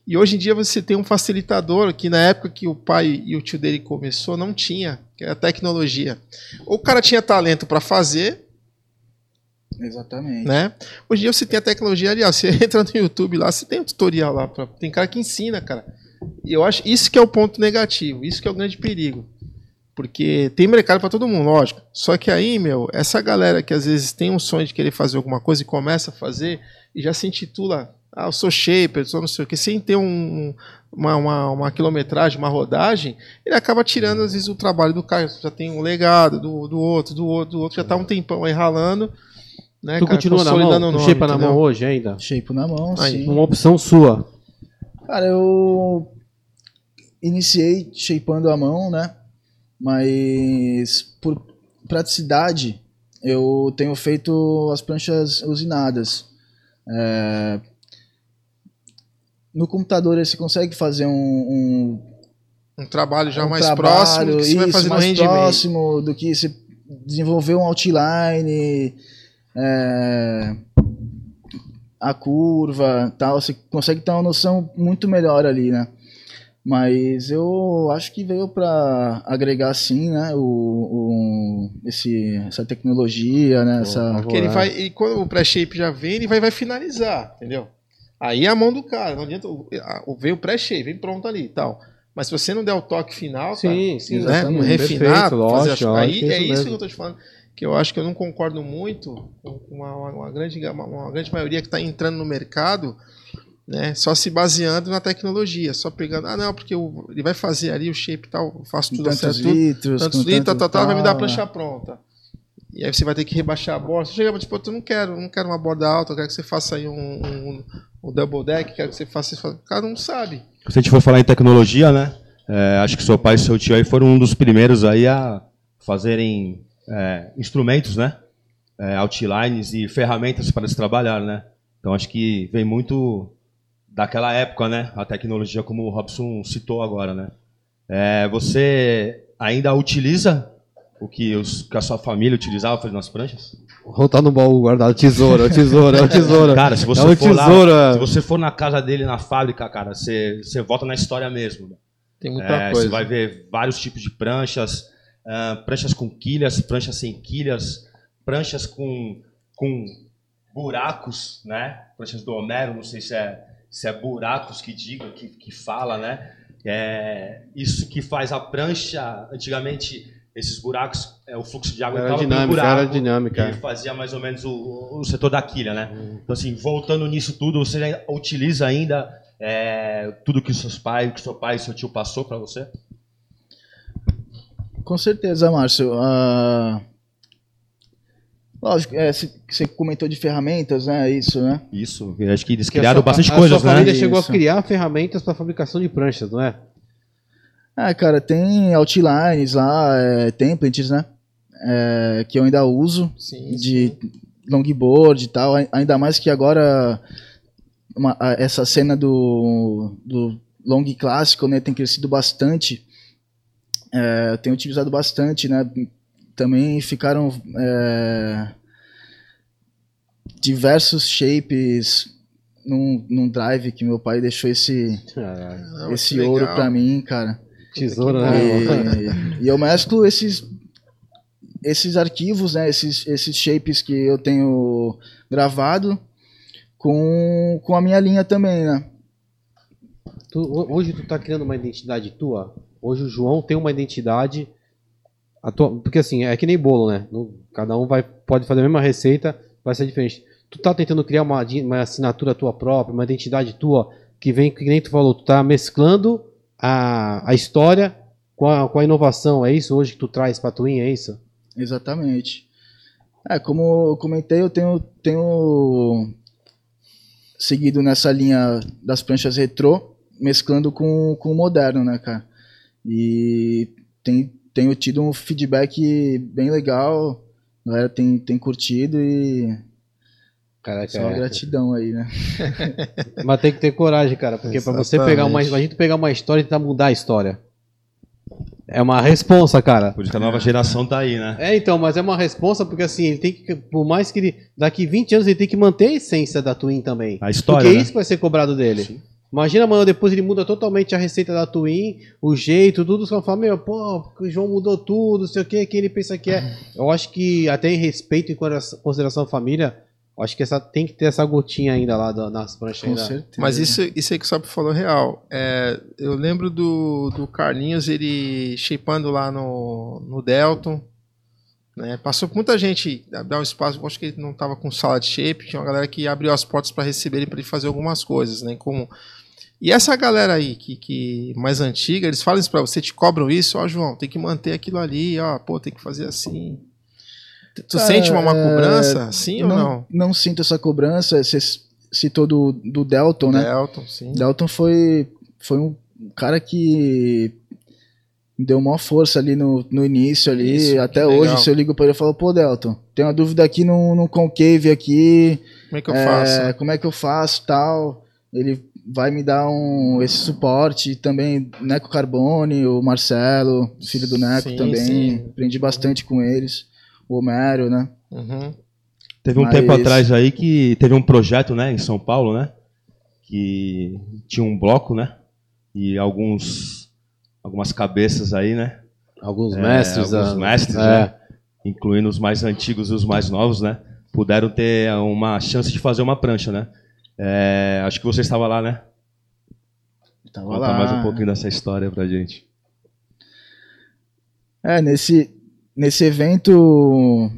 E hoje em dia você tem um facilitador que na época que o pai e o tio dele começou não tinha, que era a tecnologia. Ou o cara tinha talento para fazer, Exatamente. né? Hoje em dia você tem a tecnologia, aliás, você entra no YouTube lá, você tem um tutorial lá, pra, tem cara que ensina, cara. E eu acho isso que é o ponto negativo, isso que é o grande perigo. Porque tem mercado para todo mundo, lógico. Só que aí, meu, essa galera que às vezes tem um sonho de querer fazer alguma coisa e começa a fazer e já se intitula, ah, eu sou shaper, sou não sei o que, sem ter um, uma, uma, uma quilometragem, uma rodagem, ele acaba tirando às vezes o trabalho do cara, já tem um legado do, do outro, do outro, do outro, já tá um tempão aí ralando. Né, Tu cara, continua na mão? o nome, shape na mão hoje ainda? Shape na mão, Aí, sim. Uma opção sua. Cara, eu iniciei shapeando a mão, né? Mas por praticidade, eu tenho feito as pranchas usinadas. É, No computador você consegue fazer um, um, Um trabalho já um mais trabalho, próximo do que você vai isso, fazer no mais rendimento. próximo do que você desenvolver um outline, é, a curva, tal, você consegue ter uma noção muito melhor ali, né? Mas eu acho que veio para agregar sim, né, o, o- esse, essa tecnologia, né, essa... Porque ele vai, e quando o pré-shape já vem, ele vai, vai finalizar, entendeu? Aí é a mão do cara, não adianta. o- a- o- Veio o pré-shape, vem pronto ali e tal. Mas se você não der o toque final, Sim, sim, cara, né, exatamente. refinar, Perfeito, fazer as- aí é é isso isso mesmo. que eu tô te falando. Que eu acho que eu não concordo muito com uma, uma- uma grande, uma, uma grande maioria que está entrando no mercado, né, só se baseando na tecnologia, só pegando, ah, não, porque o- ele vai fazer ali o shape e tal, eu faço tudo tantos certo, litros, tantos litros, tá, tanto tá, tá, vai me dar a tal, prancha pronta. E aí você vai ter que rebaixar a borda. Você chega e tipo, eu não quero, não quero uma borda alta, eu quero que você faça aí um, um, um double deck, quero que você faça isso. O cara não sabe. Se a gente for falar em tecnologia, né? é, acho que seu pai e seu tio aí foram um dos primeiros aí a fazerem é, instrumentos, né? É, outlines e ferramentas para se trabalhar, né? Então acho que vem muito daquela época, né? A tecnologia, como o Robson citou agora, né? É, você ainda utiliza o que, os, que a sua família utilizava fazendo as pranchas? Tá no baú guardado, tesoura, é tesoura, é tesoura. Cara, se você é for lá, tesoura. se você for na casa dele na fábrica, cara, você, você volta na história mesmo. né? Tem muita É, coisa. você vai ver vários tipos de pranchas, ah, pranchas com quilhas, pranchas sem quilhas, pranchas com, com buracos, né? Pranchas do Homero, não sei se é, se é buracos que diga, que, que fala, né? É, isso que faz a prancha, antigamente, esses buracos, é, o fluxo de água Era dinâmica, buraco, era dinâmica. e fazia mais ou menos o, o setor da quilha, né? Então, assim, voltando nisso tudo, você ainda utiliza ainda é, tudo que seus pais, que seu pai e seu tio passou para você? Com certeza, Márcio. Ah, Lógico, é, você comentou de ferramentas, né? Isso, né? Isso, eu acho que eles Porque a criaram sua- bastante a coisas, sua né? família chegou Isso. a criar ferramentas para fabricação de pranchas, não é? Ah, cara, tem outlines lá, é, templates, né? É, que eu ainda uso Sim, de longboard e tal. ai- Ainda mais que agora uma- a- essa cena do, do long clássico, né? Tem crescido bastante. É, eu tenho utilizado bastante, né? Também ficaram é, diversos shapes num, num drive que meu pai deixou esse, Não, esse ouro legal. pra mim, cara. Tesoura, né? E, e eu mesclo esses esses arquivos, né, esses, esses shapes que eu tenho gravado com, com a minha linha também, né? Tu- ho- hoje tu tá criando uma identidade tua? Hoje o João tem uma identidade. a tua- porque assim, é que nem bolo, né? Cada um vai, pode fazer a mesma receita, vai ser diferente. Tu tá tentando criar uma, uma assinatura tua própria, uma identidade tua, que vem, que nem tu falou, tu tá mesclando a, a história com a, com a inovação. É isso hoje que tu traz pra Twin, é isso? Exatamente. É, como eu comentei, eu tenho, tenho seguido nessa linha das pranchas retrô, mesclando com, com o moderno, né, cara? E tem, tenho tido um feedback bem legal, a galera tem, tem curtido e Caraca, só é. gratidão aí, né? Mas tem que ter coragem, cara, porque pra você pegar uma, a gente pegar uma história e tentar mudar a história. É uma responsa, cara. Por isso que a nova geração tá aí, né? É, então, mas é uma responsa porque assim, ele tem que, por mais que ele, daqui 20 anos ele tem que manter a essência da Twin também. A história, porque né? isso vai ser cobrado dele. Imagina amanhã depois ele muda totalmente a receita da Twin, o jeito, tudo, os caras falam, meu, pô, o João mudou tudo, não sei o que, quem ele pensa que é. Eu acho que até em respeito e consideração- à família, eu acho que essa, tem que ter essa gotinha ainda lá da- nas pranchas Com ainda. certeza. Mas isso, isso aí que o Sapo falou é real. É, eu lembro do, do Carlinhos, ele shapeando lá no, no Delton. Né? Passou por muita gente dar um espaço. eu Acho que ele não estava com sala de shape. Tinha uma galera que abriu as portas para receber ele para ele fazer algumas coisas. Né? Como... E essa galera aí, que, que mais antiga, eles falam isso para você, te cobram isso. Ó, João, tem que manter aquilo ali. Ó, pô, tem que fazer assim. Tu, Cara, sente uma, uma é, cobrança? Sim ou não? Não sinto essa cobrança. Você citou do, do Delton, né? Delton, sim. Delton foi, foi um cara que deu maior força ali no, no início ali. Isso, Até hoje, legal. se eu ligo pra ele, eu falo, pô, Delton, tem uma dúvida aqui no, no concave aqui. Como é que eu é, faço? Como é que eu faço tal? Ele vai me dar um, esse suporte também, Neco Carbone, o Marcelo, filho do Neco Sim, também. sim. Aprendi bastante com eles. O Homero, né? Uhum. Teve um Mas- tempo atrás aí que teve um projeto, né, em São Paulo, né? Que tinha um bloco, né? E alguns, algumas cabeças aí, né? Alguns É, mestres. alguns ah, mestres, é. né? incluindo os mais antigos e os mais novos, né? Puderam ter uma chance de fazer uma prancha, né? É, acho que você estava lá, né? Tava Conta lá. mais um pouquinho dessa história pra gente. É, nesse, nesse evento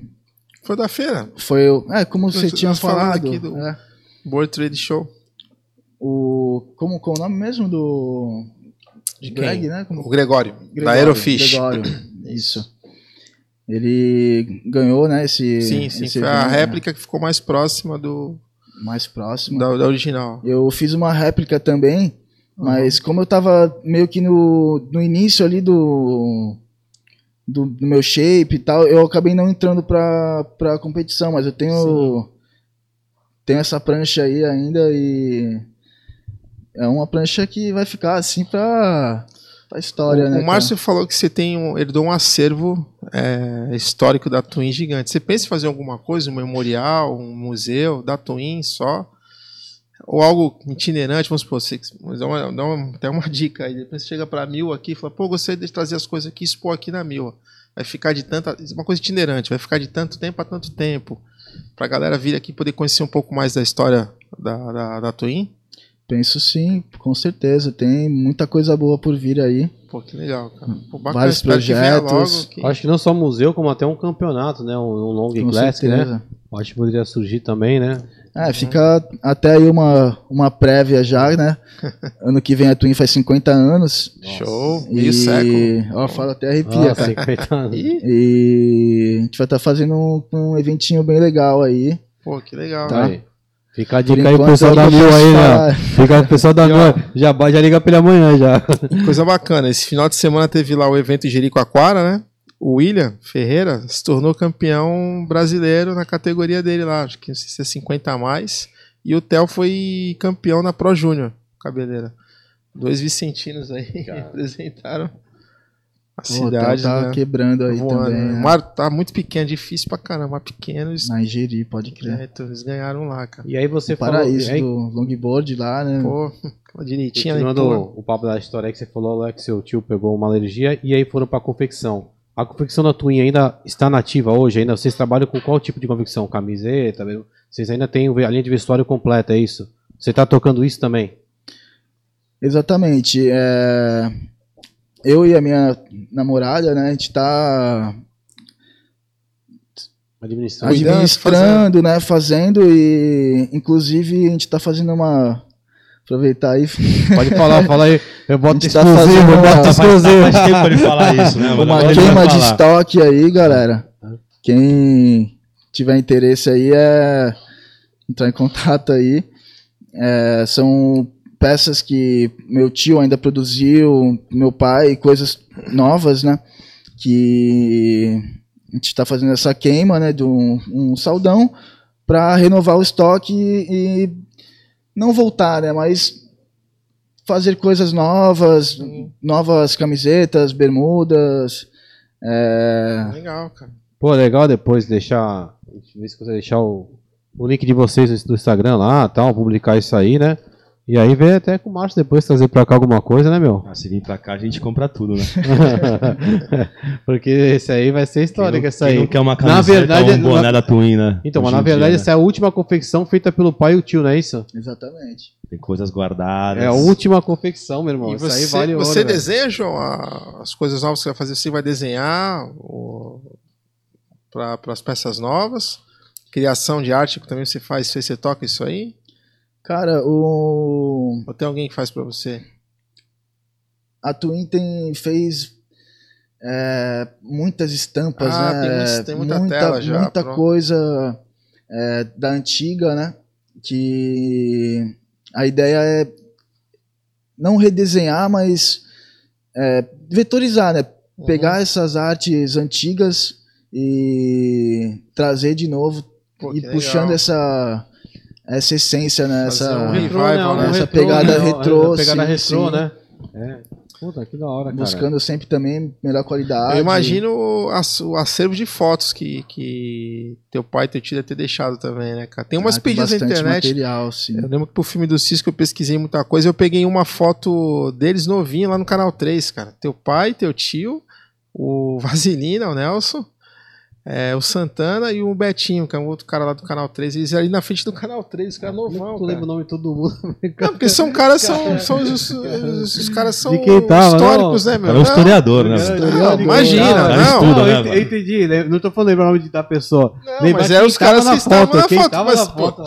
Foi da feira. foi. o- É, como você tinha falado. aqui do- é, World Trade Show. o, como qual o nome mesmo do. De Greg, quem? né? Como- O Gregório, da Gregório, Aerofish. Gregório, isso. Ele ganhou, né? Esse, Sim, sim. esse Foi a evento, né, réplica que ficou mais próxima do, mais próximo. da, da original. Eu fiz uma réplica também, mas como eu tava meio que no, no início ali do, do, do meu shape e tal, eu acabei não entrando pra, pra competição, mas eu tenho, tenho essa prancha aí ainda e é uma prancha que vai ficar assim pra, pra história, o, né? o Márcio falou que você tem um, herdou um acervo é, histórico da Twin gigante. Você pensa em fazer alguma coisa, um memorial, um museu da Twin só? Ou algo itinerante, vamos supor, você, dá uma, dá uma, até uma dica aí. Depois você chega pra Mil aqui e fala, pô, gostaria de trazer as coisas aqui expor aqui na Mil. Vai ficar de tanta. Uma coisa itinerante, vai ficar de tanto tempo a tanto tempo. Pra galera vir aqui poder conhecer um pouco mais da história da, da, da Twin. Penso sim, com certeza. Tem muita coisa boa por vir aí. Pô, que legal, cara. Pô, bacana, Vários que projetos. logo, que- Acho que não só museu, como até um campeonato, né? Um, um long Com classic, né? certeza. Acho que poderia surgir também, né? É, fica até aí uma, uma prévia já, né? ano que vem a Twin faz 50 anos. Show, meio e... século. Ó, fala até arrepia, Ah, cara. 50 anos. E a gente vai estar fazendo um, um eventinho bem legal aí. pô, que legal. Tá. Aí. Fica a dica aí pro pessoal da Mil aí, né? Fica o pessoal da Mil. Já, já liga pra ele amanhã já. Coisa bacana. Esse final de semana teve lá o evento em Jericoacoara, né? O William Ferreira se tornou campeão brasileiro na categoria dele lá, acho que não sei se é 50 a mais. E o Theo foi campeão na Pro Júnior, cabeleira. Dois vicentinos aí que representaram a Pô, o cidade. Tá né? quebrando aí Voando, também. né? né? O mar tá muito pequeno, difícil pra caramba. Mas pequeno, eles, Na Ingeri, pode crer. é, então, eles ganharam lá, cara. E aí você o falou. paraíso aí, do longboard lá, né? Pô, aquela direitinha né? Continuando pô. o papo da história aí que você falou lá que seu tio pegou uma alergia e aí foram pra confecção. A confecção da Twin ainda está nativa hoje? Ainda vocês trabalham com qual tipo de confecção? Camiseta? mesmo? Vocês ainda têm a linha de vestuário completa, é isso? Você tá tocando isso também? Exatamente. é, Eu e a minha namorada, né? A gente tá Administrando. Administrando, né? Fazendo e inclusive a gente tá fazendo uma. Aproveitar aí. Pode falar, fala aí. Eu boto tá exclusivo, fazendo eu boto exclusivo. faz tempo pra ele falar isso, né? mano? uma queima de estoque aí, galera. Quem tiver interesse aí é entrar em contato aí. É, são peças que meu tio ainda produziu, meu pai, coisas novas, né? Que a gente está fazendo essa queima, né? De um, um saldão para renovar o estoque e, e não voltar, né? Mas fazer coisas novas, novas camisetas, bermudas. É, Legal, cara. Pô, legal depois deixar. Deixa eu ver se você deixar o, o link de vocês do Instagram lá tal, publicar isso aí, né? E aí ver até com o Márcio depois trazer pra cá alguma coisa, né, meu? Ah, se vir pra cá, a gente compra tudo, né? Porque esse aí vai ser histórico, Quem essa aí. não quer uma Na camiseta verdade, ou um boné na- da Twin, né? Então, mas na verdade, dia, né? essa é a última confecção feita pelo pai e o tio, não é isso? exatamente. Tem coisas guardadas. É a última confecção, meu irmão. E Isso você, aí vale ouro, você velho. desenha, João, a- as coisas novas que você vai fazer? Você vai desenhar para as peças novas? Criação de arte também você faz, você toca isso aí? Cara, o Ou tem alguém que faz para você? a Twin tem, fez é, muitas estampas, Ah, né? tem tem muita tela já, Muita pronto. coisa é, da antiga, né? Que a ideia é não redesenhar, mas é, vetorizar, né? Uhum. Pegar essas artes antigas e trazer de novo Pô, e puxando legal. essa essa essência, né? Essa um Retrô, um né? Essa pegada né? retrô, pegada sim, retrô, sim. né? É. Puta, que da hora, cara. buscando sempre também melhor qualidade. Eu imagino as- o acervo de fotos que, que teu pai e teu tio devem ter deixado também, né, cara? Tem umas Ah, tem pedidas na internet. material, sim. Eu lembro que pro filme do Cisco eu pesquisei muita coisa. Eu peguei uma foto deles novinho lá no canal 3, cara. Teu pai, teu tio, o Vaselina, o Nelson, é, o Santana e o Betinho, que é um outro cara lá do canal 3. Eles ali na frente do canal 3, os caras novão. Tu lembra o nome de todo mundo. Não, porque são caras, são, são os, os, os caras são tava, históricos, não? né, meu? Era um Não, historiador, né? Não, imagina, Cara, não. estuda, Não, né, eu, entendi. né? Não tô falando lembrar o nome da pessoa. Não, Lembrar mas é os tava caras na que estavam foto, na quem foto. tava Mas, na foto,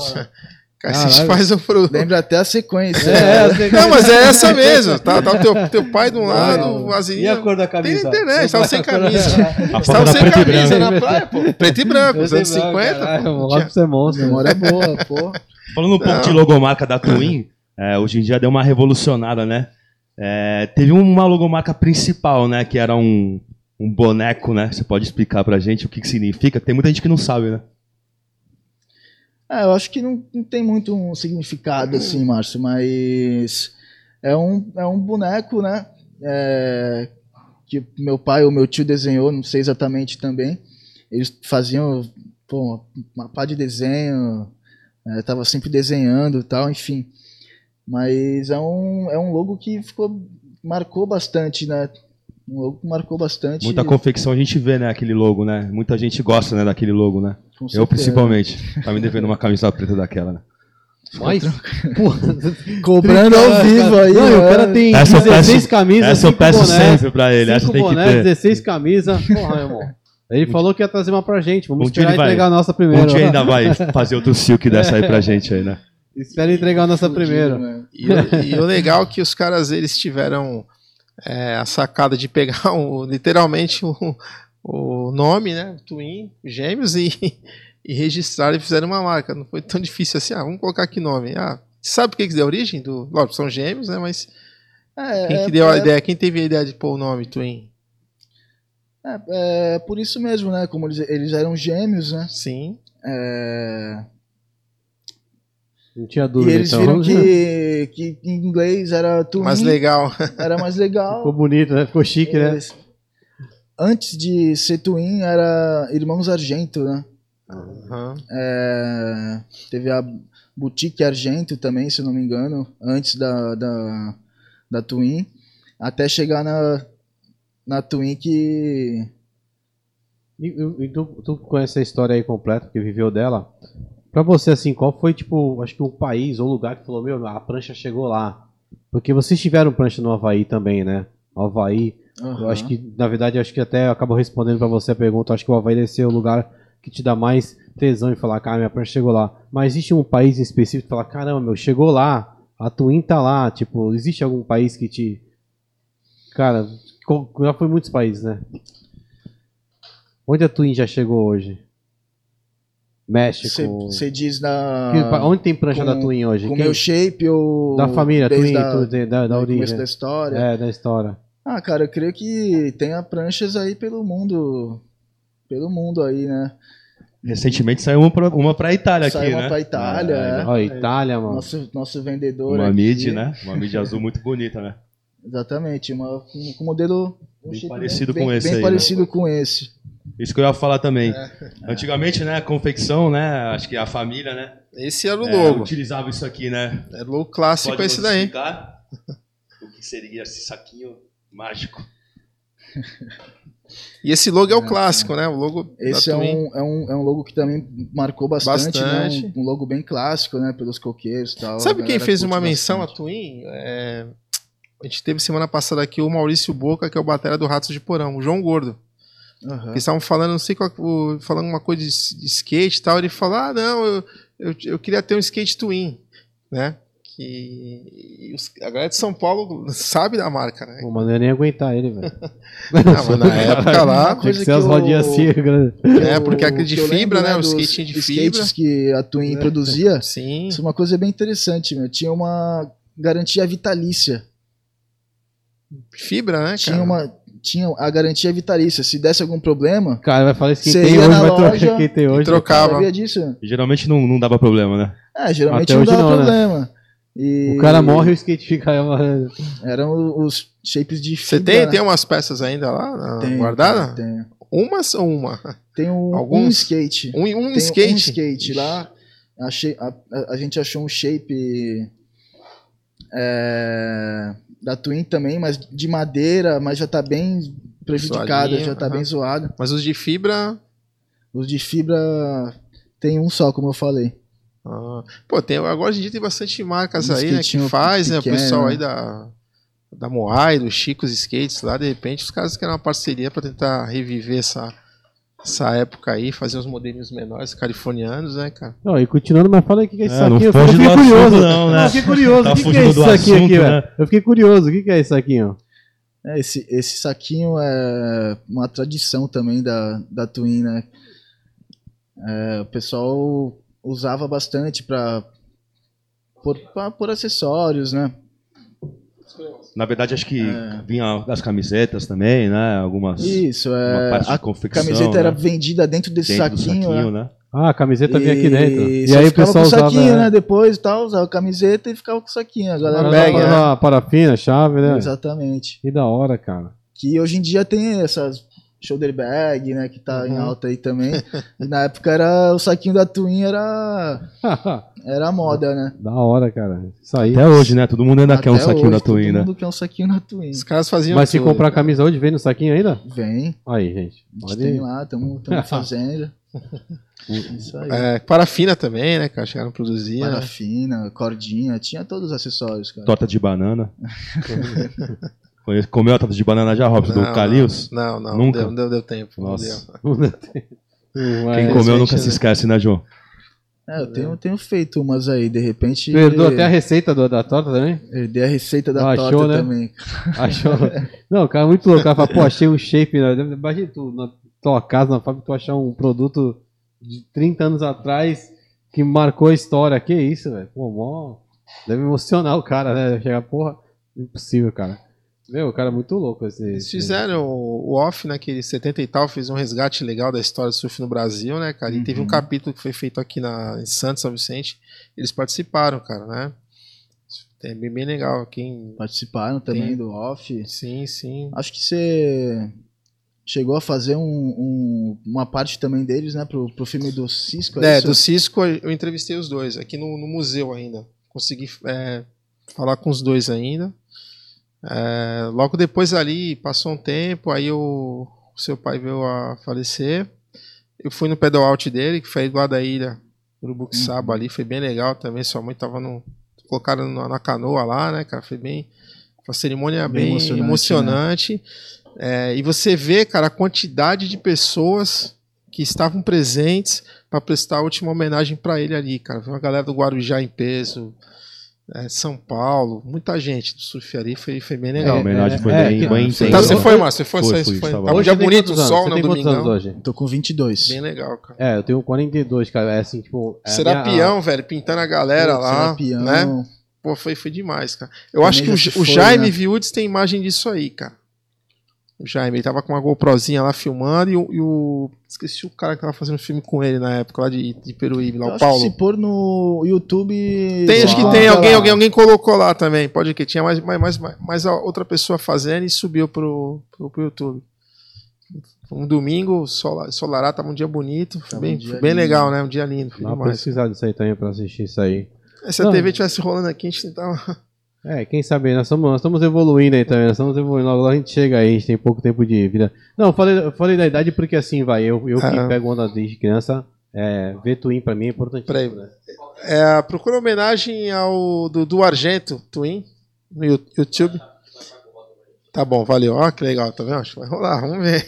Caralho. faz o pro... Lembra até a sequência. É, sei- Não, mas é essa mesmo. Tá, tá o teu, teu pai de um lado, o E a cor da Tem camisa? na internet, tava sem camisa. Estava era sem camisa branco. na praia, pô. Preto e branco, os anos 50. Caralho, pô. ser monstro. Memória é boa, pô. Falando um pouco de logomarca da Twin, é, hoje em dia deu uma revolucionada, né? É, teve uma logomarca principal, né? Que era um, um boneco, né? Você pode explicar pra gente o que, que significa? Tem muita gente que não sabe, né? É, eu acho que não, não tem muito um significado assim, Márcio, mas é um, é um boneco, né? é, que meu pai ou meu tio desenhou, não sei exatamente também. Eles faziam pô, uma pá de desenho, é, tava sempre desenhando e tal, enfim. Mas é um, é um logo que ficou marcou bastante, né? Um logo que marcou bastante. Muita confecção a gente vê, né? Aquele logo, né? Muita gente gosta, né? Daquele logo, né? com Eu certeza. principalmente. Tá me devendo uma camisa preta daquela, né? Mas, porra, Cobrando ao vivo aí. Não, o cara tem Essa eu 16 peço- camisas, Essa eu peço bonés, sempre pra ele. Essa tem que ter. 16 camisas. Porra, meu irmão. Ele falou que ia trazer uma pra gente. Vamos Um dia esperar ele vai- entregar a nossa primeiro. Um dia ainda vai fazer outro silk dessa aí pra gente aí, né? Espera entregar a nossa primeiro. né? E, o- e o legal é que os caras eles tiveram é, a sacada de pegar o- literalmente o, o nome, né? Twin, gêmeos, e, e registraram e fizeram uma marca. Não foi tão difícil assim. Ah, vamos colocar aqui nome. Ah, sabe por que que deu origem? Do, lógico, são gêmeos, né? Mas É, quem é- que deu a ideia? Quem teve a ideia de pôr o nome Twin? É, é por isso mesmo, né? Como eles, eles eram gêmeos, né? Sim. É, Não tinha e dúvida, eles então. viram que, que em inglês era twin, Mais legal. era mais legal. Ficou bonito, né? Ficou chique, né? Eles- Antes de ser twin era Irmãos Argento, né? Aham. É, teve a Boutique Argento também, se eu não me engano, antes da, da, da Twin, até chegar na, na Twin que E, e- e tu, tu conhece a história aí completa, que viveu dela. Pra você, assim, qual foi, tipo, acho que um país ou lugar que falou, meu, a prancha chegou lá? Porque vocês tiveram prancha no Havaí também, né? Havaí, eu acho que, na verdade, acho que até acabou respondendo pra você a pergunta, acho que o Havaí deve ser o lugar que te dá mais tesão em falar, cara, minha prancha chegou lá. Mas existe um país em específico que fala, caramba, meu, chegou lá, a Twin tá lá, tipo, existe algum país que te... Cara, já foi muitos países, né? Onde a Twin já chegou hoje? México. você diz na Que Onde tem prancha com- da Twin hoje? com Quem- meu shape ou Da família, desde Twin, a- tu- de- da, da origem. começo da história. É, da história. Ah, cara, eu creio que tenha pranchas aí pelo mundo, pelo mundo aí, né? Recentemente saiu uma pra, uma pra Itália aqui, Saiu uma né? pra Itália, é. Ó, Itália, mano. Nosso nosso vendedor Uma aqui, mid, né? Uma mid azul muito bonita, né? Exatamente, uma com com modelo um Bem parecido bem, com esse bem aí, né? parecido com esse. Isso que eu ia falar também. Antigamente, né, a confecção, né, acho que a família, né, Esse era o é, logo. utilizava isso aqui, né? Era o logo clássico Pode esse daí. o que seria esse saquinho mágico? E esse logo é o clássico, né? O logo Esse é um, é, um, é um logo que também marcou bastante, Bastante. né? Um, um logo bem clássico, né? Pelos coqueiros e tal. Sabe A quem fez uma menção bastante. Twin? É, A gente teve semana passada aqui o Maurício Boca, que é o batera do Ratos de Porão, o João Gordo. Aham. Eles estavam falando, não sei qual, falando uma coisa de, skate e tal. Ele falou: Ah, não, eu, eu, eu queria ter um skate Twin, né? Que os- a galera de São Paulo sabe da marca, né? Pô, mas não ia nem aguentar ele, velho. Não, mas na época lá, coisa que que as rodinhas assim, grande. É, porque aquele de fibra, lembro, né, o skatinho de skates fibra. que a Twin produzia. sim. Isso é uma coisa bem interessante, meu. Tinha uma garantia vitalícia. Fibra, né, Tinha cara? uma tinha a garantia vitalícia. Se desse algum problema, Cara, vai falar isso quem tem hoje, vai trocar quem tem hoje. trocava. sabia disso? E geralmente não, não dava problema, né? É, geralmente Até não dava não, né? problema. E O cara morre e o skate fica. Eram os shapes de Você tem, né? tem umas peças ainda lá na- Tem, guardada? Tem. Uma ou uma? Tem um, Alguns? um skate. Um, um Tem skate. um skate lá. Achei, a, a- a gente achou um shape é, da Twin também, mas de madeira, mas já tá bem prejudicado, Zoadinho, já tá aham. bem zoado. Mas os de fibra. Os de fibra tem um só, como eu falei. ah, pô, tem, agora hoje em dia tem bastante marcas Um aí, né? Que faz, né? O pequeno, pessoal aí da. Da Moai, do Chicos Skates lá, de repente os caras querem uma parceria pra tentar reviver essa, essa época aí, fazer uns modelinhos menores californianos, né, cara? Não, e continuando, mas fala aí o que, que é isso É, aqui. Eu fiquei curioso. não, né? eu fiquei curioso. Tá o que, que é isso aqui, assunto, aqui, né? velho? Eu fiquei curioso. O que, que é isso aqui, ó? É, esse, esse saquinho é uma tradição também da, da Twin, né? É, o pessoal usava bastante para por, pra- por acessórios, né? Na verdade, acho que É. vinha das camisetas também, né? Algumas. Isso, é, a confecção. camiseta era né? vendida dentro desse dentro do saquinho, saquinho, né? né? Ah, a camiseta vinha aqui dentro. E, E aí o pessoal com o usava. saquinho, é, né? Depois e tal, usava a camiseta e ficava com o saquinho. A galera usava- né? uma parafina, chave, né? Exatamente. Que da hora, cara. Que hoje em dia tem essas shoulder bag, né? Que tá em Uhum. alta aí também. e na época era o saquinho da Twin era, era a moda, né? da hora, cara. Isso aí. Até hoje, né? Todo mundo ainda quer um Até saquinho hoje, da Twin, Todo né? mundo quer um saquinho na Twin. Os caras faziam. Mas se tudo, comprar a cara. camisa hoje, vem no saquinho ainda? Vem, Aí, gente. a gente Pode tem ir. lá, estamos fazendo. Isso aí. É, parafina também, né, cara? Chegaram a produzir. né? Parafina, cordinha, tinha todos os acessórios, cara. Torta de banana. Comeu a torta de banana já, Robson, do Não, Calios? Não, não, Nunca? Não deu, não deu tempo. não Nossa. deu. Quem É, comeu gente, nunca se né? esquece, né, João? É, eu tenho, tenho feito umas aí, de repente. Tu herdou até a receita do- da torta também? Herdei a receita da Ah, torta achou, né? também. Achou? Não, o cara é muito louco. O cara fala, pô, achei um shape. Né? Imagina tu na tua casa, na fábrica, tu achar um produto de 30 anos atrás que marcou a história. Que isso, velho? Pô, mó. Deve emocionar o cara, né? Chegar, porra, impossível, cara. Meu, o cara é muito louco esse. Eles esse- fizeram o o off naquele 70 e tal, fez um resgate legal da história do surf no Brasil, né, cara? E teve um Uhum. capítulo que foi feito aqui na, em Santos, São Vicente. Eles participaram, cara, né? É bem, bem legal. Quem. Participaram também Tem. do off. Sim, sim. Acho que você chegou a fazer um- um- uma parte também deles, né? Pro, pro filme do Cisco. É, isso? do Cisco eu entrevistei os dois, aqui no, no museu ainda. Consegui é, falar com os dois ainda. É, logo depois ali, passou um tempo, aí o, o seu pai veio a falecer. Eu fui no pedal out dele, que foi lá da ilha Urubuxaba ali, foi bem legal também. Sua mãe tava no. Colocaram na, na canoa lá, né, cara? Foi bem. Foi uma cerimônia Bem bem, emocionante, emocionante. É, e você vê, cara, a quantidade de pessoas que estavam presentes para prestar a última homenagem para ele ali, cara. Foi uma galera do Guarujá em peso, é, São Paulo, muita gente do surf ali, foi, foi bem legal. É, homenagem foi é, bem, que- bem. Tá, intensa. você foi, Márcio? Você foi? Foi. lá. um dia Você tem bonito, anos? sol, né? anos Domingão. hoje? Tô com 22. Bem legal, cara. É, eu tenho 42, cara. É assim, tipo. é a Serapião, velho, pintando a galera Pô, lá, Serapião, né? Pô, foi, foi demais, cara. Eu Também acho que o, se o foi, Jaime né? Viúdes tem imagem disso aí, cara. Jaime, ele tava com uma GoProzinha lá filmando e o, e o- Esqueci o cara que tava fazendo filme com ele na época, lá de, de Peruíbe, lá, Eu o acho que Paulo. se pôr no YouTube. Tem, acho que tem, alguém, lá. alguém, alguém colocou lá também. Pode que tinha mais, mais, mais, mais- outra pessoa fazendo e subiu pro, pro, pro YouTube. Um domingo, solar, solará, tava um dia bonito. Foi bem, um dia bem lindo. legal, né? Um dia lindo, foi Dá demais. pesquisada isso aí também pra assistir isso aí. Se a Não. TV tivesse rolando aqui, a gente tentava. É, quem sabe, nós estamos, nós estamos evoluindo aí também, nós estamos evoluindo, logo, logo a gente chega aí, a gente tem pouco tempo de vida. Não, eu falei, falei da idade porque assim, vai, eu, eu que Ah. pego onda desde criança, é, ver Twin pra mim é importantíssimo, Peraí. né? É, procura homenagem ao do, do Argento, Twin, no YouTube. Tá bom, valeu. Ó, que legal, tá vendo? Acho que vai rolar, vamos ver.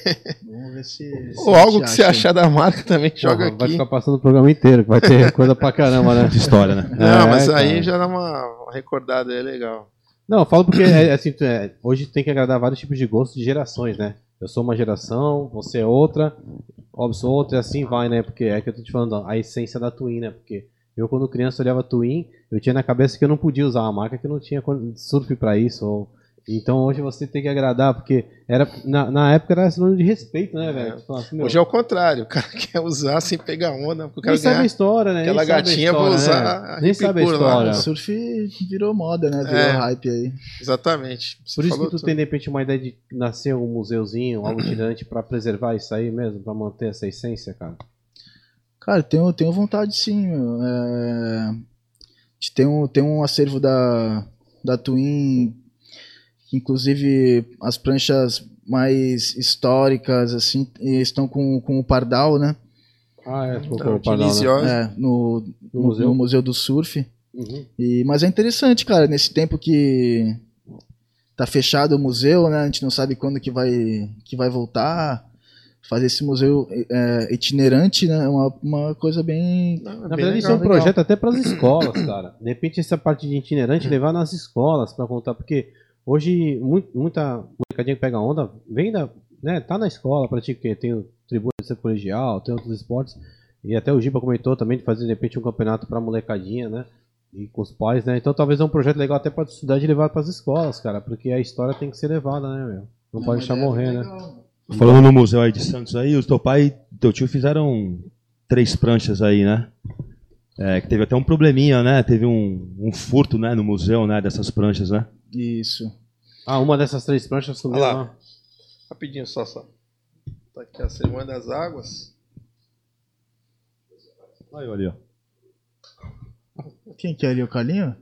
Vamos ver se. se Ou algo que você acha. achar da marca também, joga Porra, Vai aqui. ficar passando o programa inteiro, que vai ter coisa pra caramba, né? Muita história, né? Não, É, mas cara. aí já dá uma recordada aí legal. Não, eu falo porque é, assim, tu- é, hoje tem que agradar vários tipos de gostos de gerações, né? Eu sou uma geração, você é outra, óbvio, sou outra e assim vai, né? Porque é que eu tô te falando, a essência da Twin, né? Porque eu, quando criança, olhava Twin, eu tinha na cabeça que eu não podia usar uma marca que não tinha surf pra isso, ou Então hoje você tem que agradar, porque era, na, na época era sinônimo de respeito, né, velho? Fala assim, Hoje é o contrário, o cara quer usar sem pegar onda, porque o cara nem sabe a história, né? aquela gatinha, vou história, usar né? Nem sabe a lá, história. O surf virou moda, né? Virou É. hype aí. Exatamente. Você Por isso que tu tudo. tem, de repente, uma ideia de nascer um museuzinho, algo itinerante pra preservar isso aí mesmo, pra manter essa essência, cara. Cara, tenho, tenho vontade sim, meu. É... a gente Tem um, tem um acervo da, da Twin, inclusive as pranchas mais históricas, assim, estão com, com o Pardal, né? Ah, é, Então, com o Pardal, né? É, no, No no, museu? no Museu do Surf. Uhum. E, mas é interessante, cara, nesse tempo que tá fechado o museu, né? A gente não sabe quando que vai, que vai voltar. Fazer esse museu é, itinerante, né? É uma, uma coisa bem. É Na bem verdade, isso é legal. um projeto até para as escolas, cara. De repente, essa parte de itinerante levar nas escolas para contar, porque hoje mu- muita molecadinha que pega onda vem da, né, tá na escola, pratica, o quê? tem o tribuna de centro colegial, tem outros esportes, e até o Giba comentou também de fazer de repente um campeonato para molecadinha, né? E com os pais, né? Então talvez é um projeto legal até para estudar de levar para as escolas, cara, porque a história tem que ser levada, né, meu? Não pode deixar morrer, né? Falando no museu aí de Santos aí, os teu pai e teu tio fizeram três pranchas aí, né? É, que teve até um probleminha, né? Teve um, um furto, né, no museu, né, dessas pranchas, né? Isso. Ah, uma dessas três pranchas sumiu Olha lá. Rapidinho só, só. Tá aqui a Semana das Águas. Aí, ali, ó. Quem que é ali? O Carlinho?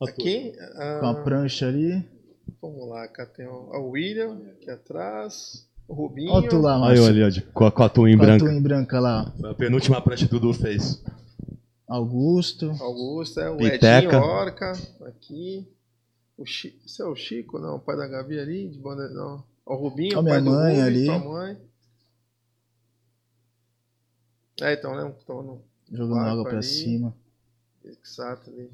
Aqui, ah, Com a prancha ali. vamos lá, cá tem o, William aqui atrás, o Rubinho. Olha tu lá, Aí, Márcio. ali, ó, de, com a, com a tua em Com a branca. tua em branca lá. Foi a penúltima prancha que o Dudu fez. Augusto. Augusto, é o Piteca. Edinho Orca, aqui. O Chi... Esse é o Chico, não, o pai da Gabi ali, de banda, não. O Rubinho, A o minha pai do mãe ali. tua mãe. É, então, né? Então, no Jogando água pra ali. cima. Exato ali.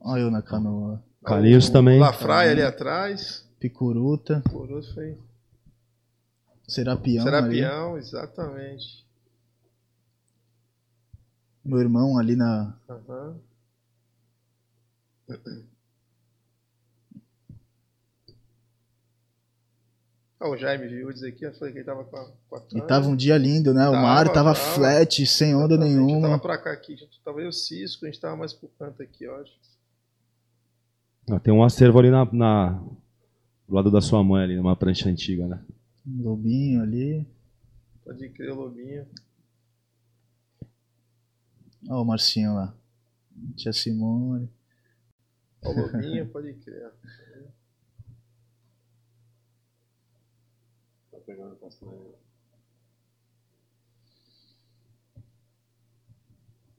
Olha eu na canoa. Carlinhos O também. Lafraia ali atrás. Picuruta. Outro foi Serapião. ali. Serapião, exatamente. Meu irmão ali na. Aham. Ah, o Jaime Viúdes aqui, eu falei que ele tava com a, com a E tava um dia lindo, né? O Tava, mar tava tava. flat, sem onda tava nenhuma. pra cá aqui, gente, tava eu o Cisco, a gente tava mais pro canto aqui, eu acho. Ah, tem um acervo ali na, na- do lado da sua mãe ali, numa prancha antiga, né? Um Lobinho ali. Pode crer, Lobinho. Olha o Marcinho lá. Tia Simone. Ó, o Lobinho, pode crer.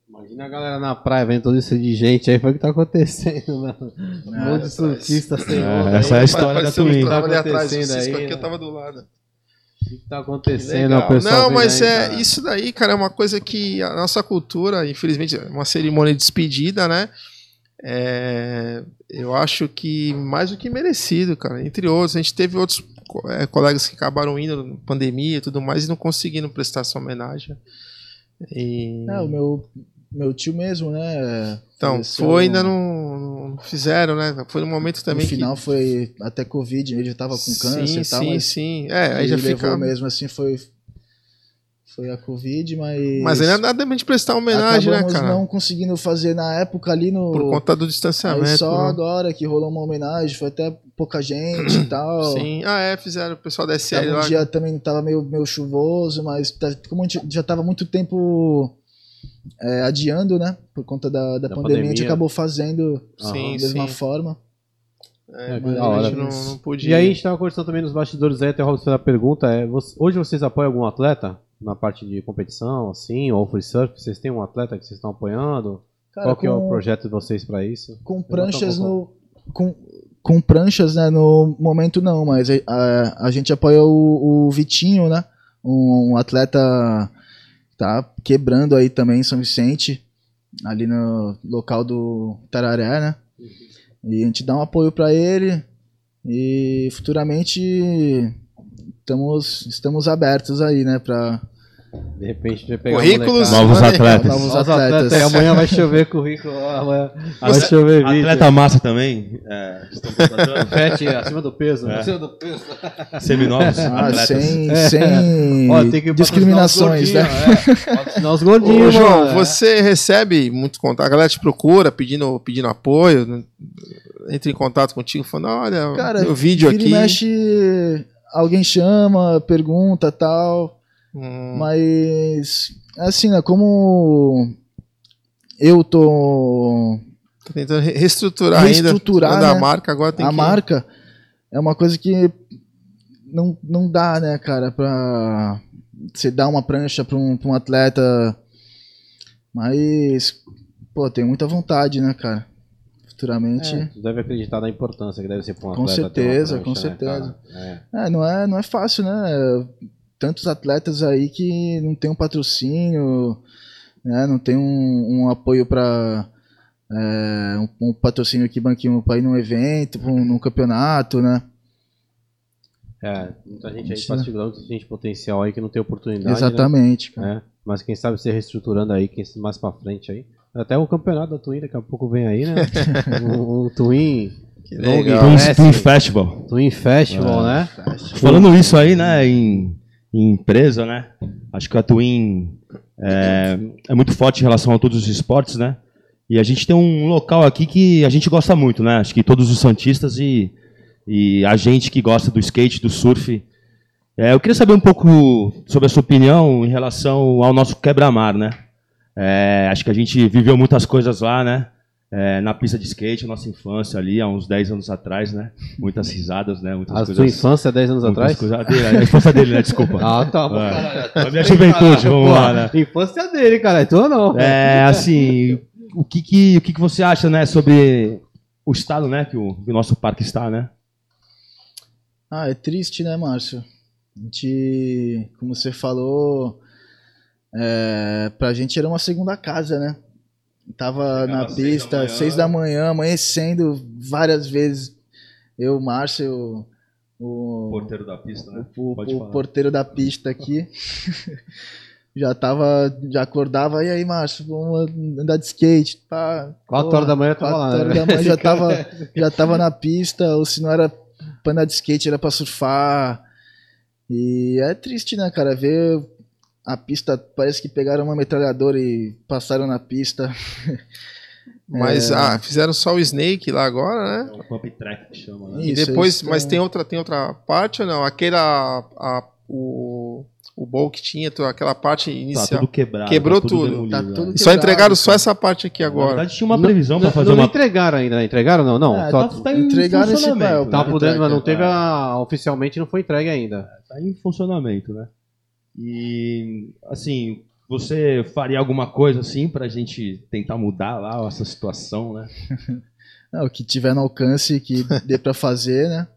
Imagina a galera na praia vendo todo isso de gente aí, foi o que tá acontecendo, mano. Um monte de surfistas sem É, onda. essa é a história da Apareceu um Twin. Tá o acontecendo aí, aqui, eu né? tava do lado. O que que tá acontecendo? Não, mas aí, é cara? isso daí, cara, é uma coisa que a nossa cultura, infelizmente, é uma cerimônia de despedida, né? É, eu acho que mais do que merecido, cara. Entre outros, a gente teve outros é, colegas que acabaram indo na pandemia e tudo mais e não conseguiram prestar essa homenagem. E- É, o meu, meu tio mesmo, né? então, foi, no- ainda não, não fizeram, né? Foi um momento também No final foi até Covid, ele já tava com que... câncer sim, e tal, sim, sim. É, aí já levou mesmo assim, foi, foi a Covid, mas... Mas ainda dá de prestar homenagem, né, cara? não conseguindo fazer na época ali no... Por conta do Aí distanciamento. só né? agora que rolou uma homenagem, foi até pouca gente e tal. Sim. Ah, é, fizeram o pessoal da SL Tava um lá. dia também tava meio, meio chuvoso, mas tá- como a gente já tava muito tempo é, adiando, né? Por conta da, da, Da pandemia, a gente pandemia. acabou fazendo Sim, da mesma sim. forma. É, É, mas a hora. gente não, não podia. E aí a gente tava conversando também nos bastidores aí, até fez a pergunta, é, você- hoje vocês apoiam algum atleta na parte de competição, assim, ou free surf? Vocês têm um atleta que vocês estão apoiando? Cara, Qual que é o projeto de vocês pra isso? com pranchas um no com, com pranchas né no momento não mas a, a, a gente apoia o, o Vitinho né um atleta que tá quebrando aí também em São Vicente ali no local do Tararé né? E a gente dá um apoio para ele e futuramente estamos estamos abertos aí né para De repente vai pegar Currículos. Novos atletas. Novos atletas. atletas. E amanhã vai chover currículo. Amanhã vai Você- chover vídeo. Atleta massa também. É, contratando Fete acima do peso. né? É. Acima do peso. seminovos Ah, atletas. sem, É. sem Ó, tem que discriminações, né? patrocinar os gordinhos, é. Ô, gordinhos, João, mano, é. você recebe muito contato, a galera te procura pedindo, pedindo apoio, né? entra em contato contigo falando, olha, Cara, o vídeo aqui. mexe, alguém chama, pergunta tal. Hum, Mas, assim, né, como eu tô. tô tentando re- reestruturar, Reestruturar, ainda. Quando a né? marca agora tem a que... marca é uma coisa que não, não dá, né, cara, pra você dar uma prancha pra um, pra um atleta. Mas, pô, tem muita vontade, né, cara? Futuramente. É, tu deve acreditar na importância que deve ser pra um Com atleta ter uma certeza, prancha, com né, certeza. É. É, não é, não é fácil, né? Tantos atletas aí que não tem um patrocínio, né? Não tem um, um apoio para um, um patrocínio que banque para ir num evento, pra um, num campeonato, né? É, muita gente aí faz né? figurão, muita gente potencial aí que não tem oportunidade. né? Exatamente, cara. É, mas quem sabe se reestruturando aí, quem mais pra frente aí. Até o campeonato da Twin daqui a pouco vem aí, né? um, um Twin, Que Long legal. Twin. Twin Festival. Twin Festival, né? Falando isso aí, né, em, em empresa, né? Acho que a Twin é, é muito forte em relação a todos os esportes, né? E a gente tem um local aqui que a gente gosta muito, né? Acho que todos os santistas e, e a gente que gosta do skate, do surf. É, eu queria saber um pouco sobre a sua opinião em relação ao nosso quebra-mar, né? É, acho que a gente viveu muitas coisas lá, né? É, na pista de skate, nossa infância ali, há uns 10 anos atrás, né? Muitas risadas, né? Muitas A coisas. sua infância, 10 anos atrás? coisas- a dele, a infância dele, né? Desculpa. Ah, tá. bom, É. caralho. A minha juventude, vamos lá, né? Infância dele, cara. Tu não. É, assim, o que que, o que que você acha, né, sobre o estado, né, que o, que o nosso parque está, né? Ah, é triste, né, Márcio? A gente, como você falou, é, pra gente era uma segunda casa, né? Tava Chegava na às seis da pista, seis da manhã, amanhecendo várias vezes. Eu, o Márcio, o, Porteiro da pista, né? o, o porteiro da pista aqui. já tava, já acordava, e aí, Márcio, vamos andar de skate. 4 Pô, horas da manhã eu tava quatro lá. horas né? da manhã já tava, já tava na pista, ou se não era pra andar de skate, era pra surfar. E é triste, né, cara, ver a pista, parece que pegaram uma metralhadora e passaram na pista. Mas É. ah, fizeram só o Snake lá agora, né? É o pump track que chama, né? E Isso, depois, eles mas tem outra, tem outra parte ou não? Aquela, a, o, o bowl que tinha, aquela parte Tá inicial. tudo quebrado. Quebrou tá tudo. demolido, Tá né? tudo E só quebrado, entregaram só essa parte aqui Na agora. verdade, tinha uma previsão pra fazer não uma... entregaram ainda, entregaram não? Não, É, só- Tá, tá em Entregaram esse né? tava podendo, mas não teve a, oficialmente não foi entregue ainda. Tá em funcionamento, né? E, assim, você faria alguma coisa, assim, pra gente tentar mudar lá essa situação, né? É, o que tiver no alcance, que dê pra fazer, né?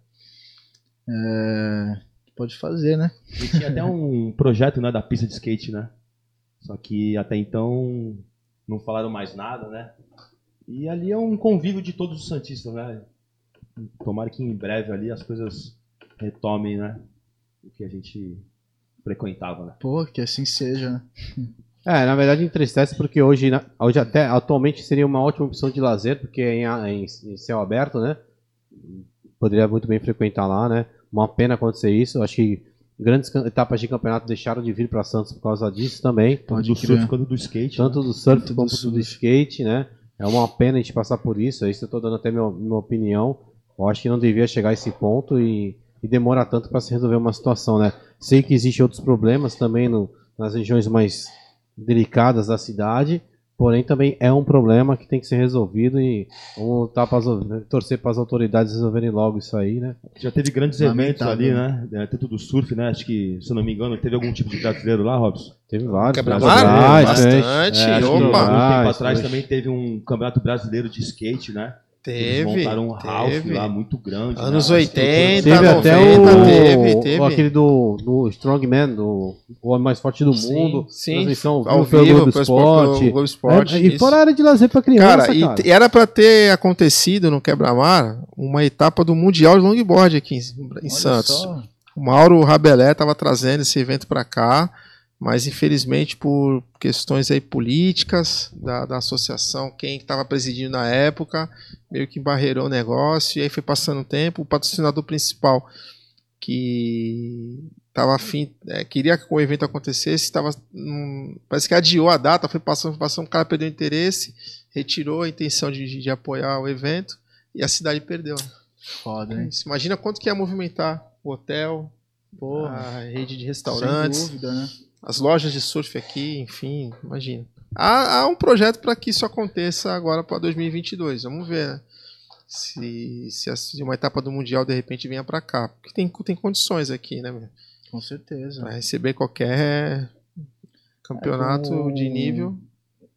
É, pode fazer, né? E tinha até um projeto, né, da pista de skate, né? Só que até então não falaram mais nada, né? E ali é um convívio de todos os santistas, né? Tomara que em breve ali as coisas retomem, né? O que a gente frequentava, né? Pô, que assim seja, né? É, na verdade entristece porque hoje, hoje até atualmente seria uma ótima opção de lazer, porque é em, a- em- em céu aberto, né? Poderia muito bem frequentar lá, né? Uma pena acontecer isso. Acho que grandes etapas de campeonato deixaram de vir para Santos por causa disso também. Tanto Pode do surf quanto do skate. Tanto né? do surf Tanto do quanto do, surf. skate, né? É uma pena a gente passar por isso. Isso eu tô dando até minha, minha opinião. Eu acho que não devia chegar a esse ponto e, e demora tanto para se resolver uma situação, né? Sei que existem outros problemas também no- nas regiões mais delicadas da cidade, porém também é um problema que tem que ser resolvido e vamos lutar pras au- torcer para as autoridades resolverem logo isso aí, né? Já teve grandes eventos ali, né? É, Tanto do surf, né? Acho que, se eu não me engano, teve algum tipo de brasileiro lá, Robson? Teve vários. Quebra-mar? vários, Bastante. É, Opa! vários, tempo atrás dois. também teve um campeonato brasileiro de skate, né? Eles Teve. montaram um house teve. lá muito grande. Anos né? 80, Teve até 90, o, teve, teve. o- aquele do, do Strongman, do o homem mais forte do Sim, mundo. sim. Transmissão Ao pelo vivo, Globo pelo Esporte. pelo Globo Esporte. É, e fora a área de lazer pra criança, Cara, cara. e t- era pra ter acontecido no Quebra-Mar uma etapa do Mundial de Longboard aqui em, em Santos. só. O Mauro Rabelé tava trazendo esse evento pra cá, mas infelizmente por questões aí políticas da, da associação, quem estava presidindo na época, meio que barreirou o negócio, e aí foi passando o tempo, o patrocinador principal que estava afim, é, queria que o evento acontecesse, estava parece que adiou a data, foi passando, passando, o cara perdeu interesse, retirou a intenção de, de apoiar o evento e a cidade perdeu. Foda, hein? Imagina quanto que ia movimentar o hotel, Porra, a rede de restaurantes, Sem dúvida, né? As lojas de surf aqui, enfim, imagina. Há, há um projeto para que isso aconteça agora para 2022. Vamos ver né? se, se, uma etapa do Mundial de repente venha para cá. Porque tem, tem condições aqui, né? Meu? Com certeza. Para receber qualquer campeonato É, de nível.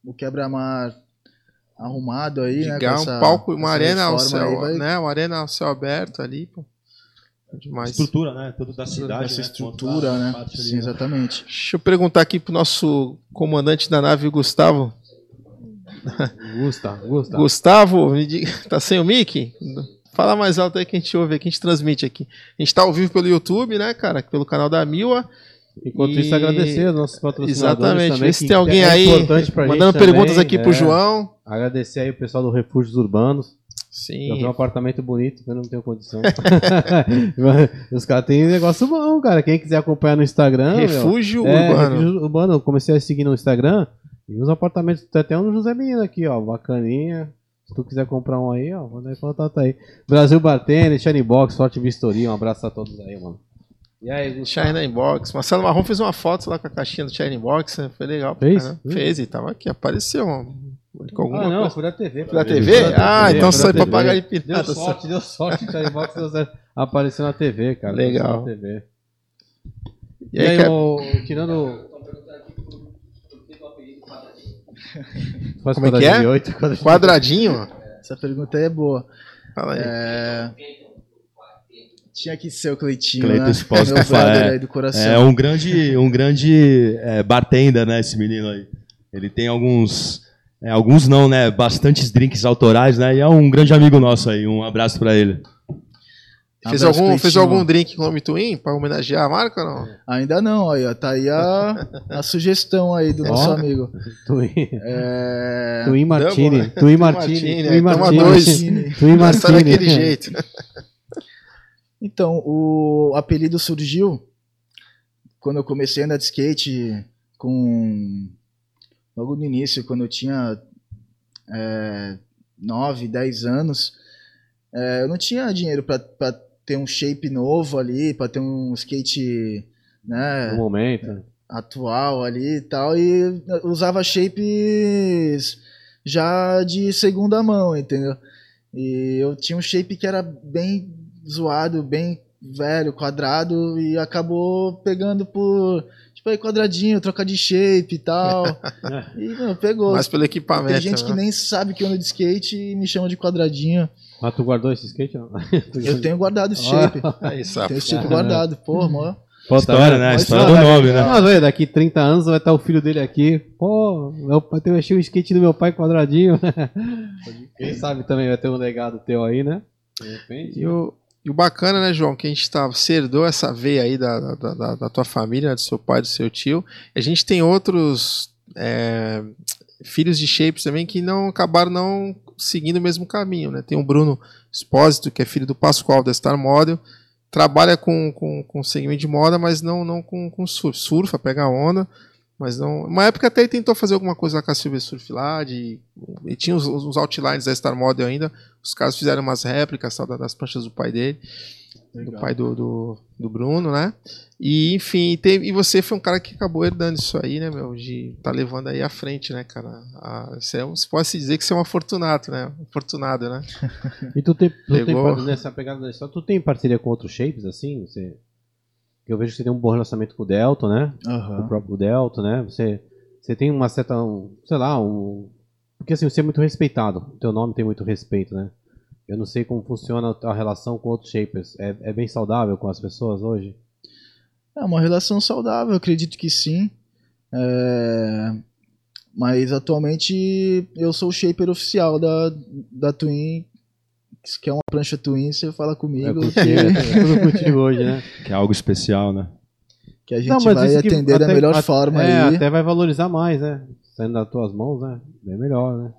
O quebra-mar arrumado aí, né? Ligar com um essa- palco, uma arena ao céu, vai- né? Uma arena ao céu aberto ali, pô. Demais. Estrutura, né? Tudo da cidade. Essa né? estrutura, né? parte ali, Sim, né? exatamente. Deixa eu perguntar aqui pro nosso comandante da nave, Gustavo. Gusta, Gusta. Gustavo, me diga- tá sem o mic? Fala mais alto aí que a gente ouve aqui, a gente transmite aqui. A gente tá ao vivo pelo YouTube, né, cara? Pelo canal da Mila. Enquanto E- isso, agradecer aos nossos patrocinadores Exatamente. também, Vê se que tem alguém é aí mandando perguntas também, aqui pro é. João. Agradecer aí o pessoal do Refúgios Urbanos. Eu Sim. tenho um apartamento bonito, eu não tenho condição. Os caras têm negócio bom, cara. Quem quiser acompanhar no Instagram. meu, Refúgio é, Urbano. Refúgio Urbano. Eu comecei a seguir no Instagram. E os apartamentos. Tem até um José Menino aqui, ó. Bacaninha. Se tu quiser comprar um aí, ó, manda aí contato aí. Brasil Bartender, Shiny Box, Forte Vistoria. Um abraço a todos aí, mano. E aí, Gustavo? China Inbox. Marcelo Marrom fez uma foto lá com a caixinha do China Inbox, né? Foi legal. Fez? Fez? Fez e tava aqui, apareceu. ó, Com alguma Ah, não, coisa. foi da TV. Foi da. TV? Da Ah, TV, então foi sai da TV. papagaio Deu pirata. sorte, deu sorte. Shiny Box deu certo. apareceu na TV, cara. Legal. Apareceu na TV. E aí, cara, o- tirando. Faz Como é que quadradinho é? de oito, quadradinho de quadradinho? Essa pergunta aí é boa. Fala aí. É... Tinha que ser o Cleitinho, Cleito né? Espósito, Meu brother é. aí do coração. É um grande, um grande é, bartender, né, esse menino aí. Ele tem alguns, é, alguns não, né, bastantes drinks autorais, né, e é um grande amigo nosso aí. Um abraço pra ele. Fez Abraço, algum, fez algum drink com nome Twin pra homenagear a marca ou não? Ainda não, aí, ó. Tá aí a, a sugestão aí do nosso amigo. Twin, É... Twin Martini. Double, né? Twin Martini, Martini. aí Twin toma Martini. dois. Twin tá Martini. daquele jeito. Então, o apelido surgiu quando eu comecei a andar de skate com. Logo no início, quando eu tinha é, 9, 10 anos. É, eu não tinha dinheiro pra ter um shape novo ali, pra ter um skate né, No momento. atual ali e tal, e usava shapes já de segunda mão, entendeu? E eu tinha um shape que era bem zoado, bem velho, quadrado, e acabou pegando por, tipo, aí quadradinho, troca de shape e tal. e, mano, pegou. Mas pelo equipamento. Tem gente que né? nem sabe que eu ando de skate e me chama de quadradinho. Ah, tu guardou esse skate? Não? Eu tenho guardado esse shape. Aí, sabe? Tenho esse shape guardado. Pô, mano. Pô, tá História, né? Mas História do nome, né? Mas, velho, daqui 30 anos vai estar o filho dele aqui. Pô, meu pai tem achei o skate do meu pai quadradinho. Quem sabe também vai ter um legado teu aí, né? De repente. E o, e o bacana, né, João, que a gente tá, você herdou essa veia aí da, da, da, da tua família, né, do seu pai, do seu tio. A gente tem outros é, filhos de shapes também que não acabaram não seguindo o mesmo caminho, né? Tem o Bruno Espósito, que é filho do Pascoal da Star Model, trabalha com, com, com segmento de moda, mas não, não com, com surf. Surfa, pega onda, mas não. Uma época até ele tentou fazer alguma coisa lá com a Silver Surf lá, de, e tinha os, os outlines da Star Model ainda. Os caras fizeram umas réplicas tal, da- das pranchas do pai dele, do pai do, do, do Bruno, né? E enfim, teve, e você foi um cara que acabou herdando isso aí, né, meu? De tá levando aí à frente, né, cara? A, você, é um- você pode se dizer que você é um afortunado, né? Afortunado, né? E tu tem, tu tem Pegou. par- nessa pegada da história, tu tem parceria com outros shapes, assim? Você, eu vejo que você tem um bom relacionamento com o Delta, né? o Aham. próprio Delta, né? Você, você tem uma certa, um, sei lá, um... Porque assim, você é muito respeitado. O teu nome tem muito respeito, né? Eu não sei como funciona a relação com outros shapers. É, é bem saudável com as pessoas hoje? É uma relação saudável, acredito que sim. É, Mas atualmente eu sou o shaper oficial da, da Twin. Se quer uma prancha Twin, você fala É comigo. é tudo contigo hoje, né? Que é algo especial, né? que a gente Não, vai atender da até- melhor a- forma é, aí. até vai valorizar mais, né? Saindo das tuas mãos, né? Bem melhor, né?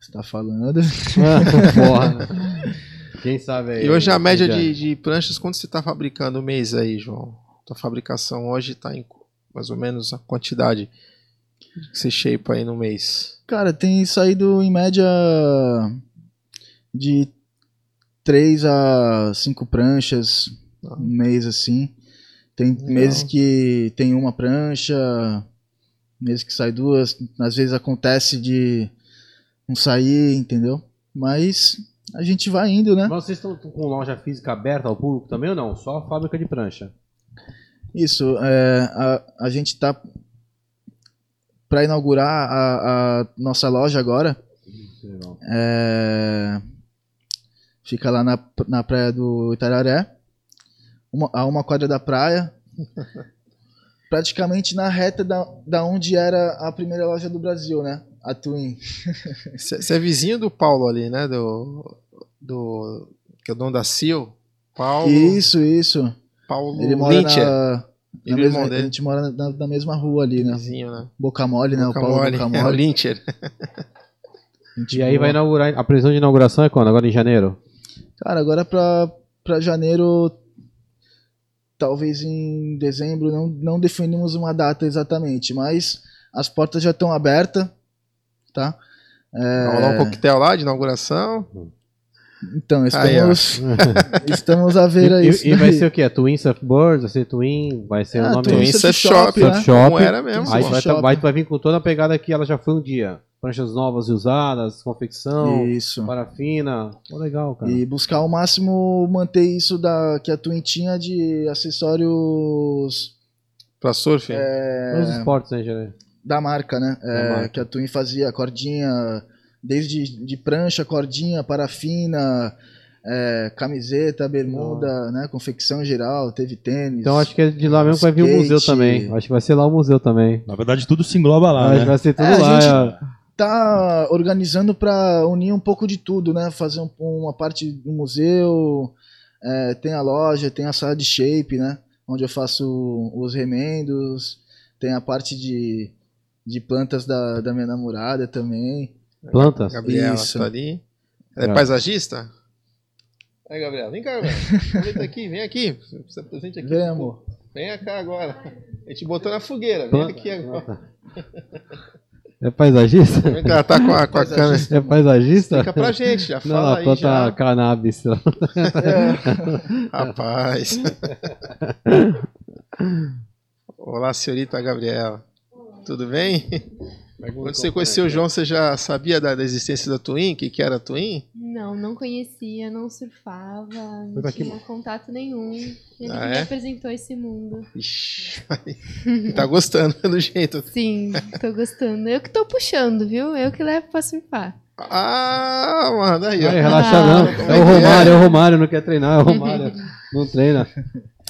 Você tá falando? Porra. né? Quem sabe aí. E hoje a média de, de pranchas, quanto você está fabricando o mês aí, João? Tua fabricação hoje está em mais ou menos a quantidade que você shape aí no mês. Cara, tem saído em média de 3 a 5 pranchas Ah. um mês assim. Tem Legal. meses que tem uma prancha, meses que sai duas. Às vezes acontece de não sair, entendeu? Mas a gente vai indo, né? Mas vocês estão com loja física aberta ao público também ou não? Só fábrica de prancha. Isso, é, a, a gente tá para inaugurar a, a nossa loja agora. Legal. É, fica lá na, na praia do Itararé, uma, a uma quadra da praia, praticamente na reta da, da onde era a primeira loja do Brasil, né? A Twin. Você é vizinho do Paulo ali, né? Do. do que é o dono da Sil. Paulo. Isso, isso. Paulo Ele mora Lyncher. na, na Ele é mesma, a gente mora na, na mesma rua ali, né? Vizinho, né? Boca Mole, né? Boca o Paulo Mole. Boca É, o Mole. Lyncher. Gente E aí vai inaugurar. A previsão de inauguração é quando? Agora em janeiro? Cara, agora pra, pra janeiro, talvez em dezembro, não, não definimos uma data exatamente, mas as portas já estão abertas, tá? É, Vai rolar um coquetel lá de inauguração. Então, estamos, estamos a ver aí. E, isso e vai daí. ser o quê? Twin Surfboards? Vai ser Twin? Vai ser o Ah, nome Twin Twin Surf Shop, Shop, né? Surf Shop. Como era mesmo. Aí vai, tá- vai, vai vir com toda a pegada que ela já foi um dia. Pranchas novas e usadas, confecção, Isso. parafina. Pô, legal, cara. E buscar ao máximo manter isso da que a Twin tinha de acessórios Pra surf? Todos os esportes, né, Gerê? da marca, né? É, marca. Que a Twin fazia cordinha, desde de prancha, cordinha, parafina, é, camiseta, bermuda, né? Confecção geral, teve tênis. Então acho que é de lá mesmo que vai vir o museu Skate. também. Acho que vai ser lá o museu também. Na verdade, tudo se engloba lá, acho que né? vai ser tudo É, a lá. gente- é. tá organizando para unir um pouco de tudo, né? Fazer um- uma parte do museu, é, tem a loja, tem a sala de shape, né? Onde eu faço os remendos, tem a parte de, de plantas da, da minha namorada também. Plantas? Gabriela Isso. tá ali. Ela é É. paisagista? Aí, Gabriela. Vem cá, Gabriela. Vem aqui, vem aqui. Você é presente aqui. Vem, amor. Vem cá agora. A gente botou na fogueira. Vem Planta- aqui agora. É paisagista? Vem cá, tá com a, com a câmera. É paisagista? Fica pra gente, já Não, fala ela aí planta já. cannabis. Rapaz. Olá, senhorita Gabriela. Tudo bem? Quando você conheceu o João, você já sabia da, da existência da Twin? O que, que era a Twin? Não, não conhecia, não surfava, não Mas aqui- tinha contato nenhum. Ele Ah, me é? apresentou esse mundo. Ixi, tá gostando pelo jeito. Sim, tô gostando. Eu que tô puxando, viu? Eu que levo pra surfar. Ah, mano, aí, ó. Ai, relaxa Ah. não. É o é é? Romário, é o Romário, não quer treinar, é o Romário. Não treina.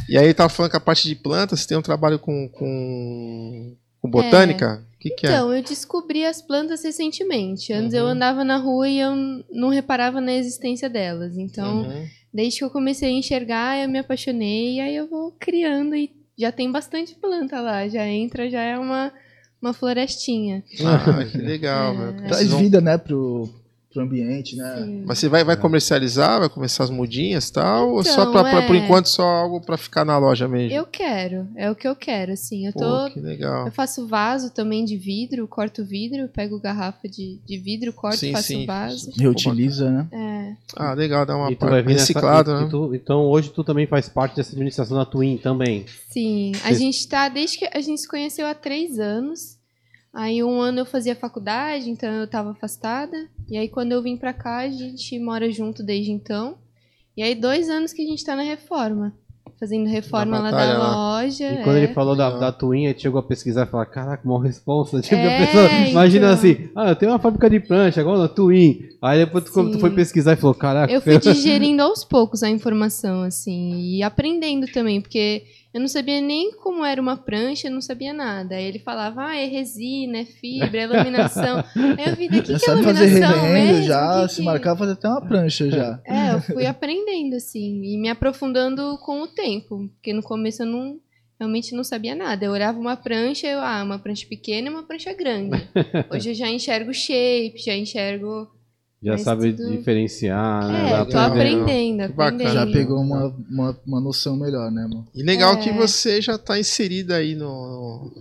E aí tava falando que a parte de plantas, você tem um trabalho com, com, com botânica? O que, que é? Então, eu descobri as plantas recentemente. Antes eu Uhum. andava na rua e eu não reparava na existência delas. Então, Uhum. desde que eu comecei a enxergar, eu me apaixonei. E aí eu vou criando e já tem bastante planta lá. Já entra, já é uma, uma florestinha. Ah, que legal, É. velho. Traz vida, né, pro, pro ambiente, né? Sim. Mas você vai, vai comercializar, vai começar as mudinhas e tal? ou só Então, pra, pra- por é. enquanto só algo pra ficar na loja mesmo? Eu quero, é o que eu quero, assim. Eu Pô, tô que legal. Eu faço vaso também de vidro, corto vidro, pego garrafa de, de vidro, corto, Sim, faço sim. vaso. Reutiliza, né? É, Ah, legal, dá uma E parte nessa- reciclado, e- né? e tu- então hoje tu também faz parte dessa administração da Twin também. sim. A gente tá, desde que a gente se conheceu há três anos. Aí um ano eu fazia faculdade, então eu tava afastada. E aí quando eu vim pra cá, a gente mora junto desde então. E aí dois anos que a gente tá na reforma. Fazendo reforma lá batalha da lá. loja. E quando é. ele falou da, da Twin, ele chegou a pesquisar e falar, caraca, mó responsa. Tipo, É, a pessoa, imagina então. assim, ah, eu tenho uma fábrica de prancha, agora na Twin. Aí depois tu, quando tu foi pesquisar e falou, caraca, Eu fui digerindo aos poucos a informação, assim, e aprendendo também, porque eu não sabia nem como era uma prancha, eu não sabia nada. Aí ele falava, ah, é resina, é fibra, é laminação. Aí eu vi, daqui que é fazer laminação remendo mesmo? já, Que se que- marcar, fazer até uma prancha já. É, eu fui aprendendo, assim, e me aprofundando com o tempo, porque no começo eu não... realmente não sabia nada. Eu olhava uma prancha, eu, ah, uma prancha pequena e uma prancha grande. Hoje eu já enxergo shape, já enxergo. Já Mas sabe tudo- diferenciar, né? é, Vai eu tô aprendendo. aprendendo, Que bacana. aprendendo. Já pegou uma, uma, uma noção melhor, né, mano? E legal É. que você já tá inserida aí no,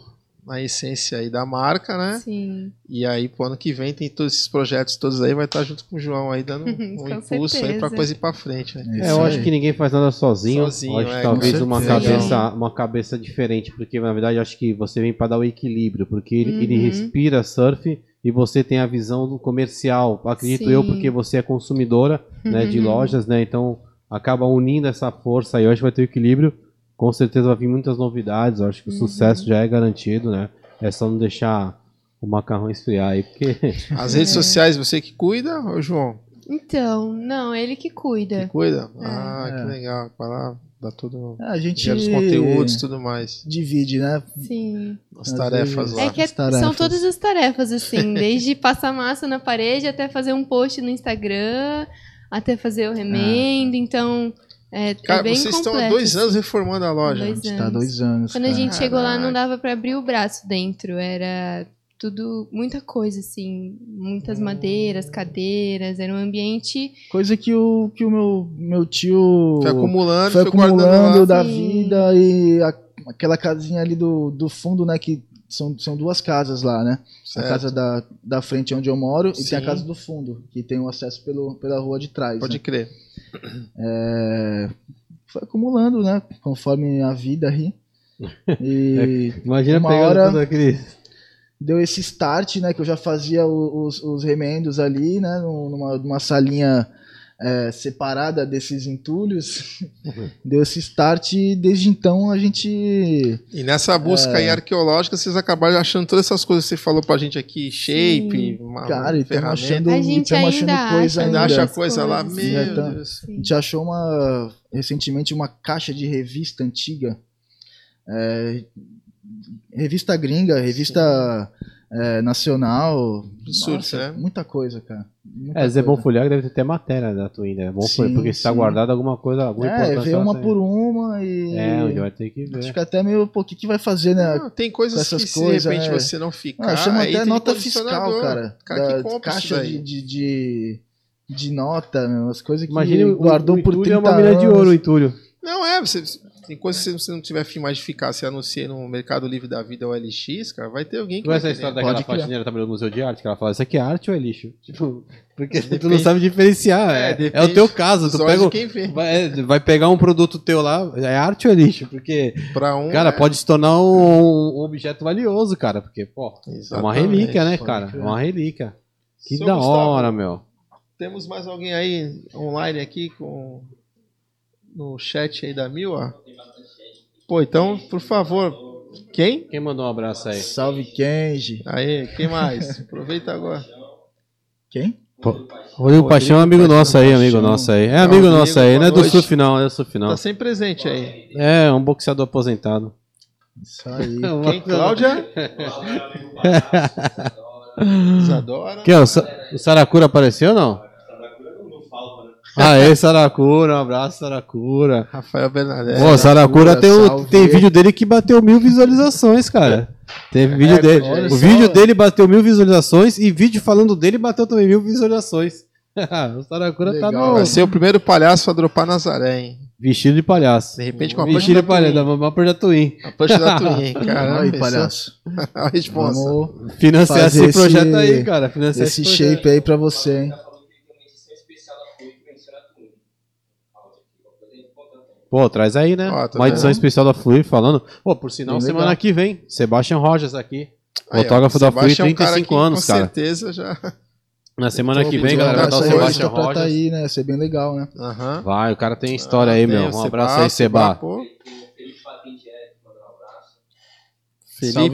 na essência aí da marca, né? Sim. E aí, pro ano que vem, tem todos esses projetos todos aí, vai estar junto com o João aí, dando um impulso aí pra certeza. coisa ir pra frente, né? É, eu acho que ninguém faz nada sozinho. Sozinho, Eu acho que é, talvez uma certeza. cabeça, uma cabeça diferente, porque na verdade eu acho que você vem para dar o equilíbrio, porque ele, ele Uhum. respira surf e você tem a visão do comercial. Acredito eu, Sim. porque você é consumidora né, de Uhum. lojas, né? Então acaba unindo essa força aí. Eu acho que vai ter o equilíbrio. Com certeza vai vir muitas novidades. Eu acho que o Uhum. sucesso já é garantido, né? É só não deixar o macarrão esfriar aí, porque As redes sociais, você que cuida, ô João? Então, não, ele que Que cuida. cuida? É. Ah, É. que legal. Vai lá, dá tudo. É, A gente Gera os conteúdos e tudo mais. divide, né? Sim. As tarefas vezes- lá. É que é- as tarefas. são todas as tarefas, assim, desde passar massa na parede até fazer um post no Instagram, até fazer o remendo, então é, é Cara, bem vocês estão há completo, dois anos reformando a loja. Dois A gente anos. tá há dois anos. Quando a cara. gente chegou lá, não dava pra abrir o braço dentro. Era tudo, muita coisa, assim. Muitas Hum. madeiras, cadeiras. Era um ambiente. Coisa que o, que o meu, meu tio Foi acumulando, foi acumulando da Sim. vida e a- aquela casinha ali do, do fundo, né? Que são, são duas casas lá, né? Certo. A casa da, da frente onde eu moro e tem a Sim. casa do fundo, que tem o acesso pelo, pela rua de trás. Pode né? crer. É, foi acumulando, né? Conforme a vida aí. E imagina Uma pegando hora- tudo aquele. Deu esse start, né? Que eu já fazia os, os remendos ali, né? num- Numa, numa salinha é, separada desses entulhos. deu esse start e desde então a gente. E nessa busca É. aí arqueológica, vocês acabaram achando todas essas coisas que você falou pra gente aqui, shape, uma, Cara, e estamos achando, A gente ainda achando coisa acha, Ainda ainda. acha coisa lá, meu Já tá. A gente achou uma recentemente uma caixa de revista antiga. É, revista gringa, revista é, nacional. Surf, Nossa, né? Muita coisa, cara. Muita É, é bom coisa. folhear que deve ter até matéria da tua ainda. É bom Sim, porque se tá sim. guardado alguma coisa, alguma É, ela uma tem. por uma e. É, onde vai ter que ver. Fica até meio, pô, o que, que vai fazer, né? Não, tem coisas com essas que se coisas, de repente né? você não ficar. Ah, chama aí até nota fiscal, cara. Cara que da caixa de, de, de, de nota, meu, as coisas que Imagine o, guardou o por entulho 30 é uma mina de anos. ouro, o entulho. Não, é, você, tem coisas que se você não tiver fim mais de ficar, se anuncia no Mercado Livre da Vida ou LX, cara, vai ter alguém que Tu conhece a vai história daquela faxineira trabalhou no Museu de Arte? Que ela fala, isso aqui é arte ou é lixo? Tipo, porque tu não Depende. sabe diferenciar. É, É, é depende o teu caso. Tu pega, de o- quem vê. vai, é, vai pegar um produto teu lá, é arte ou é lixo? Porque, Pra um, cara, é- pode se tornar um, um objeto valioso, cara. Porque, pô, é uma Exatamente, relíquia, né, cara? É uma relíquia. Que Seu da Gustavo, hora, meu. Temos mais alguém aí online aqui com no chat aí da Mil, ó. Pô, então, por favor, quem? Quem mandou um abraço aí? Salve Kenji. Aí, quem mais? Aproveita agora. Quem? Rodrigo Paixão é amigo nosso aí, amigo Paixão. nosso aí. É Não, amigo Rodrigo, nosso aí, não é do surf não, é do surf não. Tá sempre presente aí. É, um boxeador aposentado. Isso aí. Quem? Cláudia? Isadora? Que, o, Sa- o Saracura apareceu ou não? Aê, Saracura, um abraço, Saracura. Rafael Bernadette. Pô, Saracura tem, um- tem vídeo dele que bateu mil visualizações, cara. Teve vídeo É, dele. O só. vídeo dele bateu mil visualizações e vídeo falando dele bateu também mil visualizações. o Saracura tá Legal. no Vai ser o primeiro palhaço a dropar Nazaré, hein? vestido de palhaço. De repente com a Vestido de palhaço, da Mapa da Twin. A plancha da Twin, hein? Caramba, aí, palhaço. a resposta. Vamos Financiar Fazer esse projeto esse- aí, cara. Financiar esse esse, shape aí pra você, hein? Pô, traz aí, né? Ó, tá Uma edição especial da Fluir falando. Pô, por sinal, Bem semana legal. que vem, Sebastian Rojas aqui. Aí, ó, Fotógrafo da Fluir, Sebastião é um cara 35 que, anos, com cara. certeza já. Na semana que vem, galera, vai dar o Sebastian pra tá Rojas. aí, né? Ser bem legal, né? Aham. Vai, o cara tem história aí, Ah, Tem meu. Um abraço aí, Seba. Salve,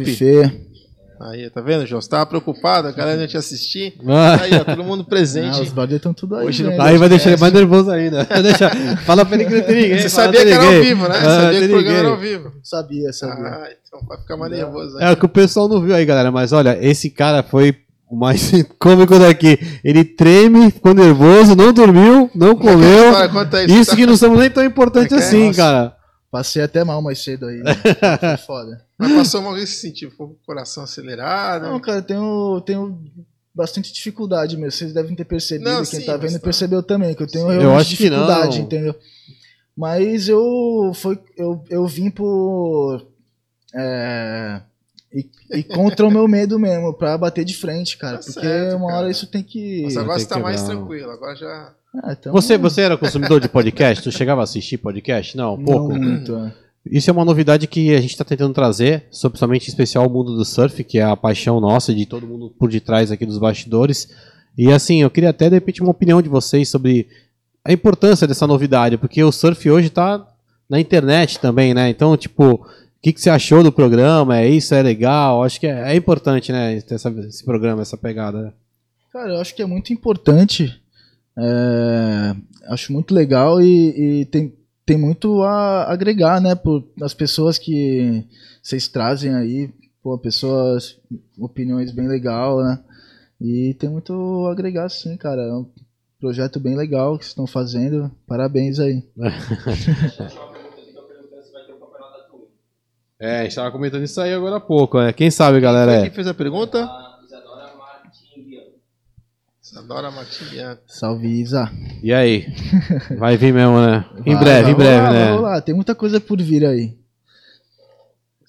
Felipe. Fê. Aí, tá vendo, João? Você tava preocupado, a galera ia te assistir. Ah, Aí, ó, todo mundo Ah, presente. os brothers estão tudo aí, Hoje não né? tá- Aí vai deixar ele mais nervoso ainda. Deixa, fala pra ele que não tem ninguém. Você sabia que era ao vivo, né? Ah, sabia que o programa era ao vivo. Sabia, sabia. Ah, então vai ficar mais nervoso. É o que o pessoal não viu aí, galera. Mas olha, esse cara foi o mais cômico daqui. Ele treme, ficou nervoso, não dormiu, não comeu. Fala, conta aí, Isso você que não somos nem tão importantes É é? assim, Nossa. cara. Passei até mal mais cedo aí. né? Foi foda. Mas passou mal sentido, ficou com o coração acelerado. Não, cara, eu tenho, tenho bastante dificuldade mesmo. Vocês devem ter percebido. Não, Quem sim, tá vendo tá. percebeu também, que eu tenho Eu acho que não. dificuldade, entendeu? Mas eu, foi, eu, eu vim por. É, e, e contra o meu medo mesmo, pra bater de frente, cara. Tá porque certo, uma hora cara. isso tem que. Mas agora você tá mais quebrar. tranquilo, agora já. Ah, então, Você, você era consumidor de podcast? Tu chegava a assistir podcast? Não, pouco. Não muito, é. Isso é uma novidade que a gente está tentando trazer, principalmente em especial o mundo do surf, que é a paixão nossa, de todo mundo por detrás aqui dos bastidores. E assim, eu queria até de repente uma opinião de vocês sobre a importância dessa novidade, porque o surf hoje está na internet também, né? Então, tipo, o que, que você achou do programa? É isso? É legal? Acho que é, é importante, né? ter essa- esse programa, essa pegada. Cara, eu acho que é muito importante. é, acho muito legal e, e tem, tem muito a agregar, né? Por, as pessoas que vocês trazem aí, pô, pessoas, opiniões bem legal, né? E tem muito a agregar, sim, cara. É um projeto bem legal que vocês estão fazendo. Parabéns aí. É, a gente estava comentando isso aí agora há pouco, né? Quem sabe, galera? Quem fez a pergunta? Isadora Martins Bianco. Salve, Isa. E aí? Vai vir mesmo, né? Em Vai, breve, vai em breve, rolar, né? Vai rolar. Tem muita coisa por vir aí.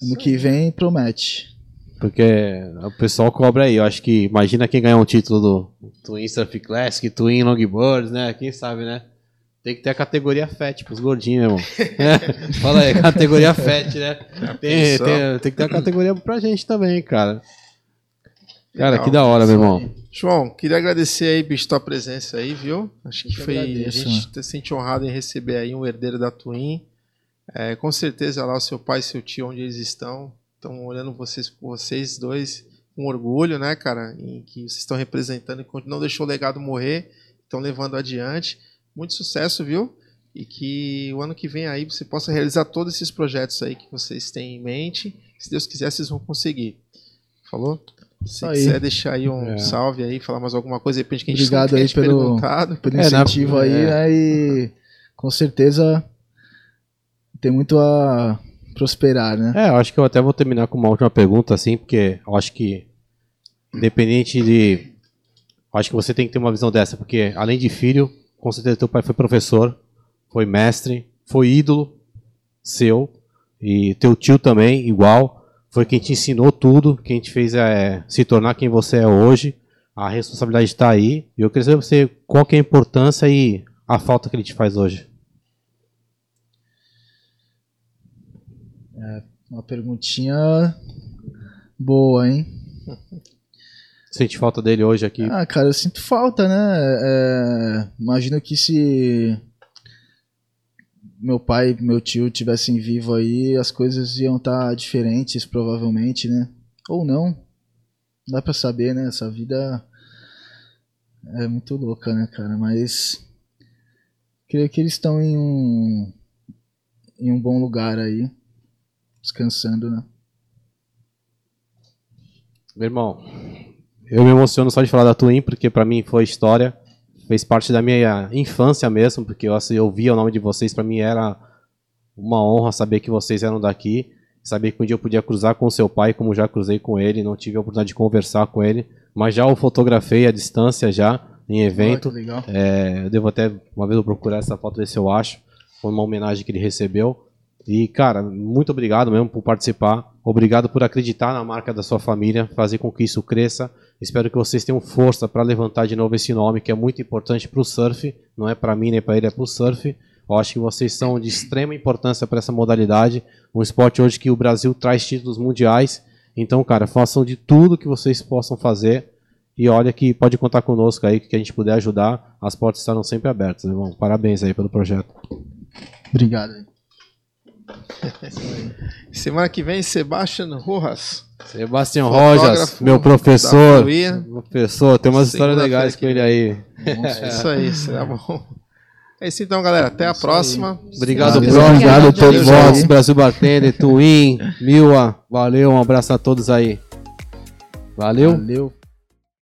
Ano que vem promete. Porque o pessoal cobra aí. Eu acho que imagina quem ganhar um título do Twin Surf Classic, Twin Longboards, né? Quem sabe, né? Tem que ter a categoria FAT pros gordinhos, meu irmão. É, Fala aí, categoria FAT, né? Tem, tem- tem que ter a categoria pra gente também, cara. Cara, Legal. que da hora, meu irmão. João, queria agradecer aí, bicho, tua presença aí, viu? Acho que foi. agradeço, a gente se sente honrado em receber aí um herdeiro da Twin. É, com certeza lá o seu pai e seu tio, onde eles estão, estão olhando vocês, vocês dois com orgulho, né, cara? Em que vocês estão representando e não deixou o legado morrer, estão levando adiante. Muito sucesso, viu? E que o ano que vem aí você possa realizar todos esses projetos aí que vocês têm em mente. Se Deus quiser, vocês vão conseguir. Falou? Se Aí. quiser deixar aí um É. salve aí, falar mais alguma coisa, de repente que a gente Obrigado aí pelo- perguntado. pelo É, na- incentivo aí, é. né? E com certeza tem muito a prosperar, né? É, eu acho que eu até vou terminar com uma última pergunta, assim, porque eu acho que, independente de. eu Acho que você tem que ter uma visão dessa, porque além de filho, com certeza teu pai foi professor, foi mestre, foi ídolo seu, e teu tio também, igual. Foi quem te ensinou tudo, quem te fez é, se tornar quem você é hoje. A responsabilidade está aí. E eu queria saber você qual que é a importância e a falta que ele te faz hoje. Uma perguntinha boa, hein? Sente falta dele hoje aqui? Ah, cara, eu sinto falta, né? É, imagino que se meu pai e meu tio tivessem vivo aí, as coisas iam estar diferentes, provavelmente, né? Ou não. Não dá pra saber, né? Essa vida é muito louca, né, cara? Mas creio que eles estão em um em um bom lugar aí, descansando, né? Meu irmão, eu me emociono só de falar da Twin, porque pra mim foi história, fez parte da minha infância mesmo, porque eu, assim, eu via o nome de vocês, pra mim era uma honra saber que vocês eram daqui, saber que um dia eu podia cruzar com seu pai, como já cruzei com ele, não tive a oportunidade de conversar com ele, mas já o fotografei à distância já, em evento, legal. é, eu devo até, uma vez eu procurar essa foto, ver se eu acho. Foi uma homenagem que ele recebeu. E, cara, muito obrigado mesmo por participar. Obrigado por acreditar na marca da sua família, fazer com que isso cresça. Espero que vocês tenham força para levantar de novo esse nome, que é muito importante para o surf. Não é para mim nem para ele, é para o surf. Eu acho que vocês são de extrema importância para essa modalidade. Um esporte hoje que o Brasil traz títulos mundiais. Então, cara, façam de tudo que vocês possam fazer. E olha que pode contar conosco aí, que a gente puder ajudar. As portas estarão sempre abertas, irmão. Parabéns aí pelo projeto. Obrigado. Semana que vem, Sebastian Rojas. Sebastião Rojas, meu professor. Professor, tem umas histórias legais com ele aí. É isso aí, será bom. É isso então, galera. Até a próxima. Obrigado, Bruno. obrigado a todos vós, aí. Brasil Bartender, Twin, Mila. Valeu, um abraço a todos aí. Valeu. Valeu.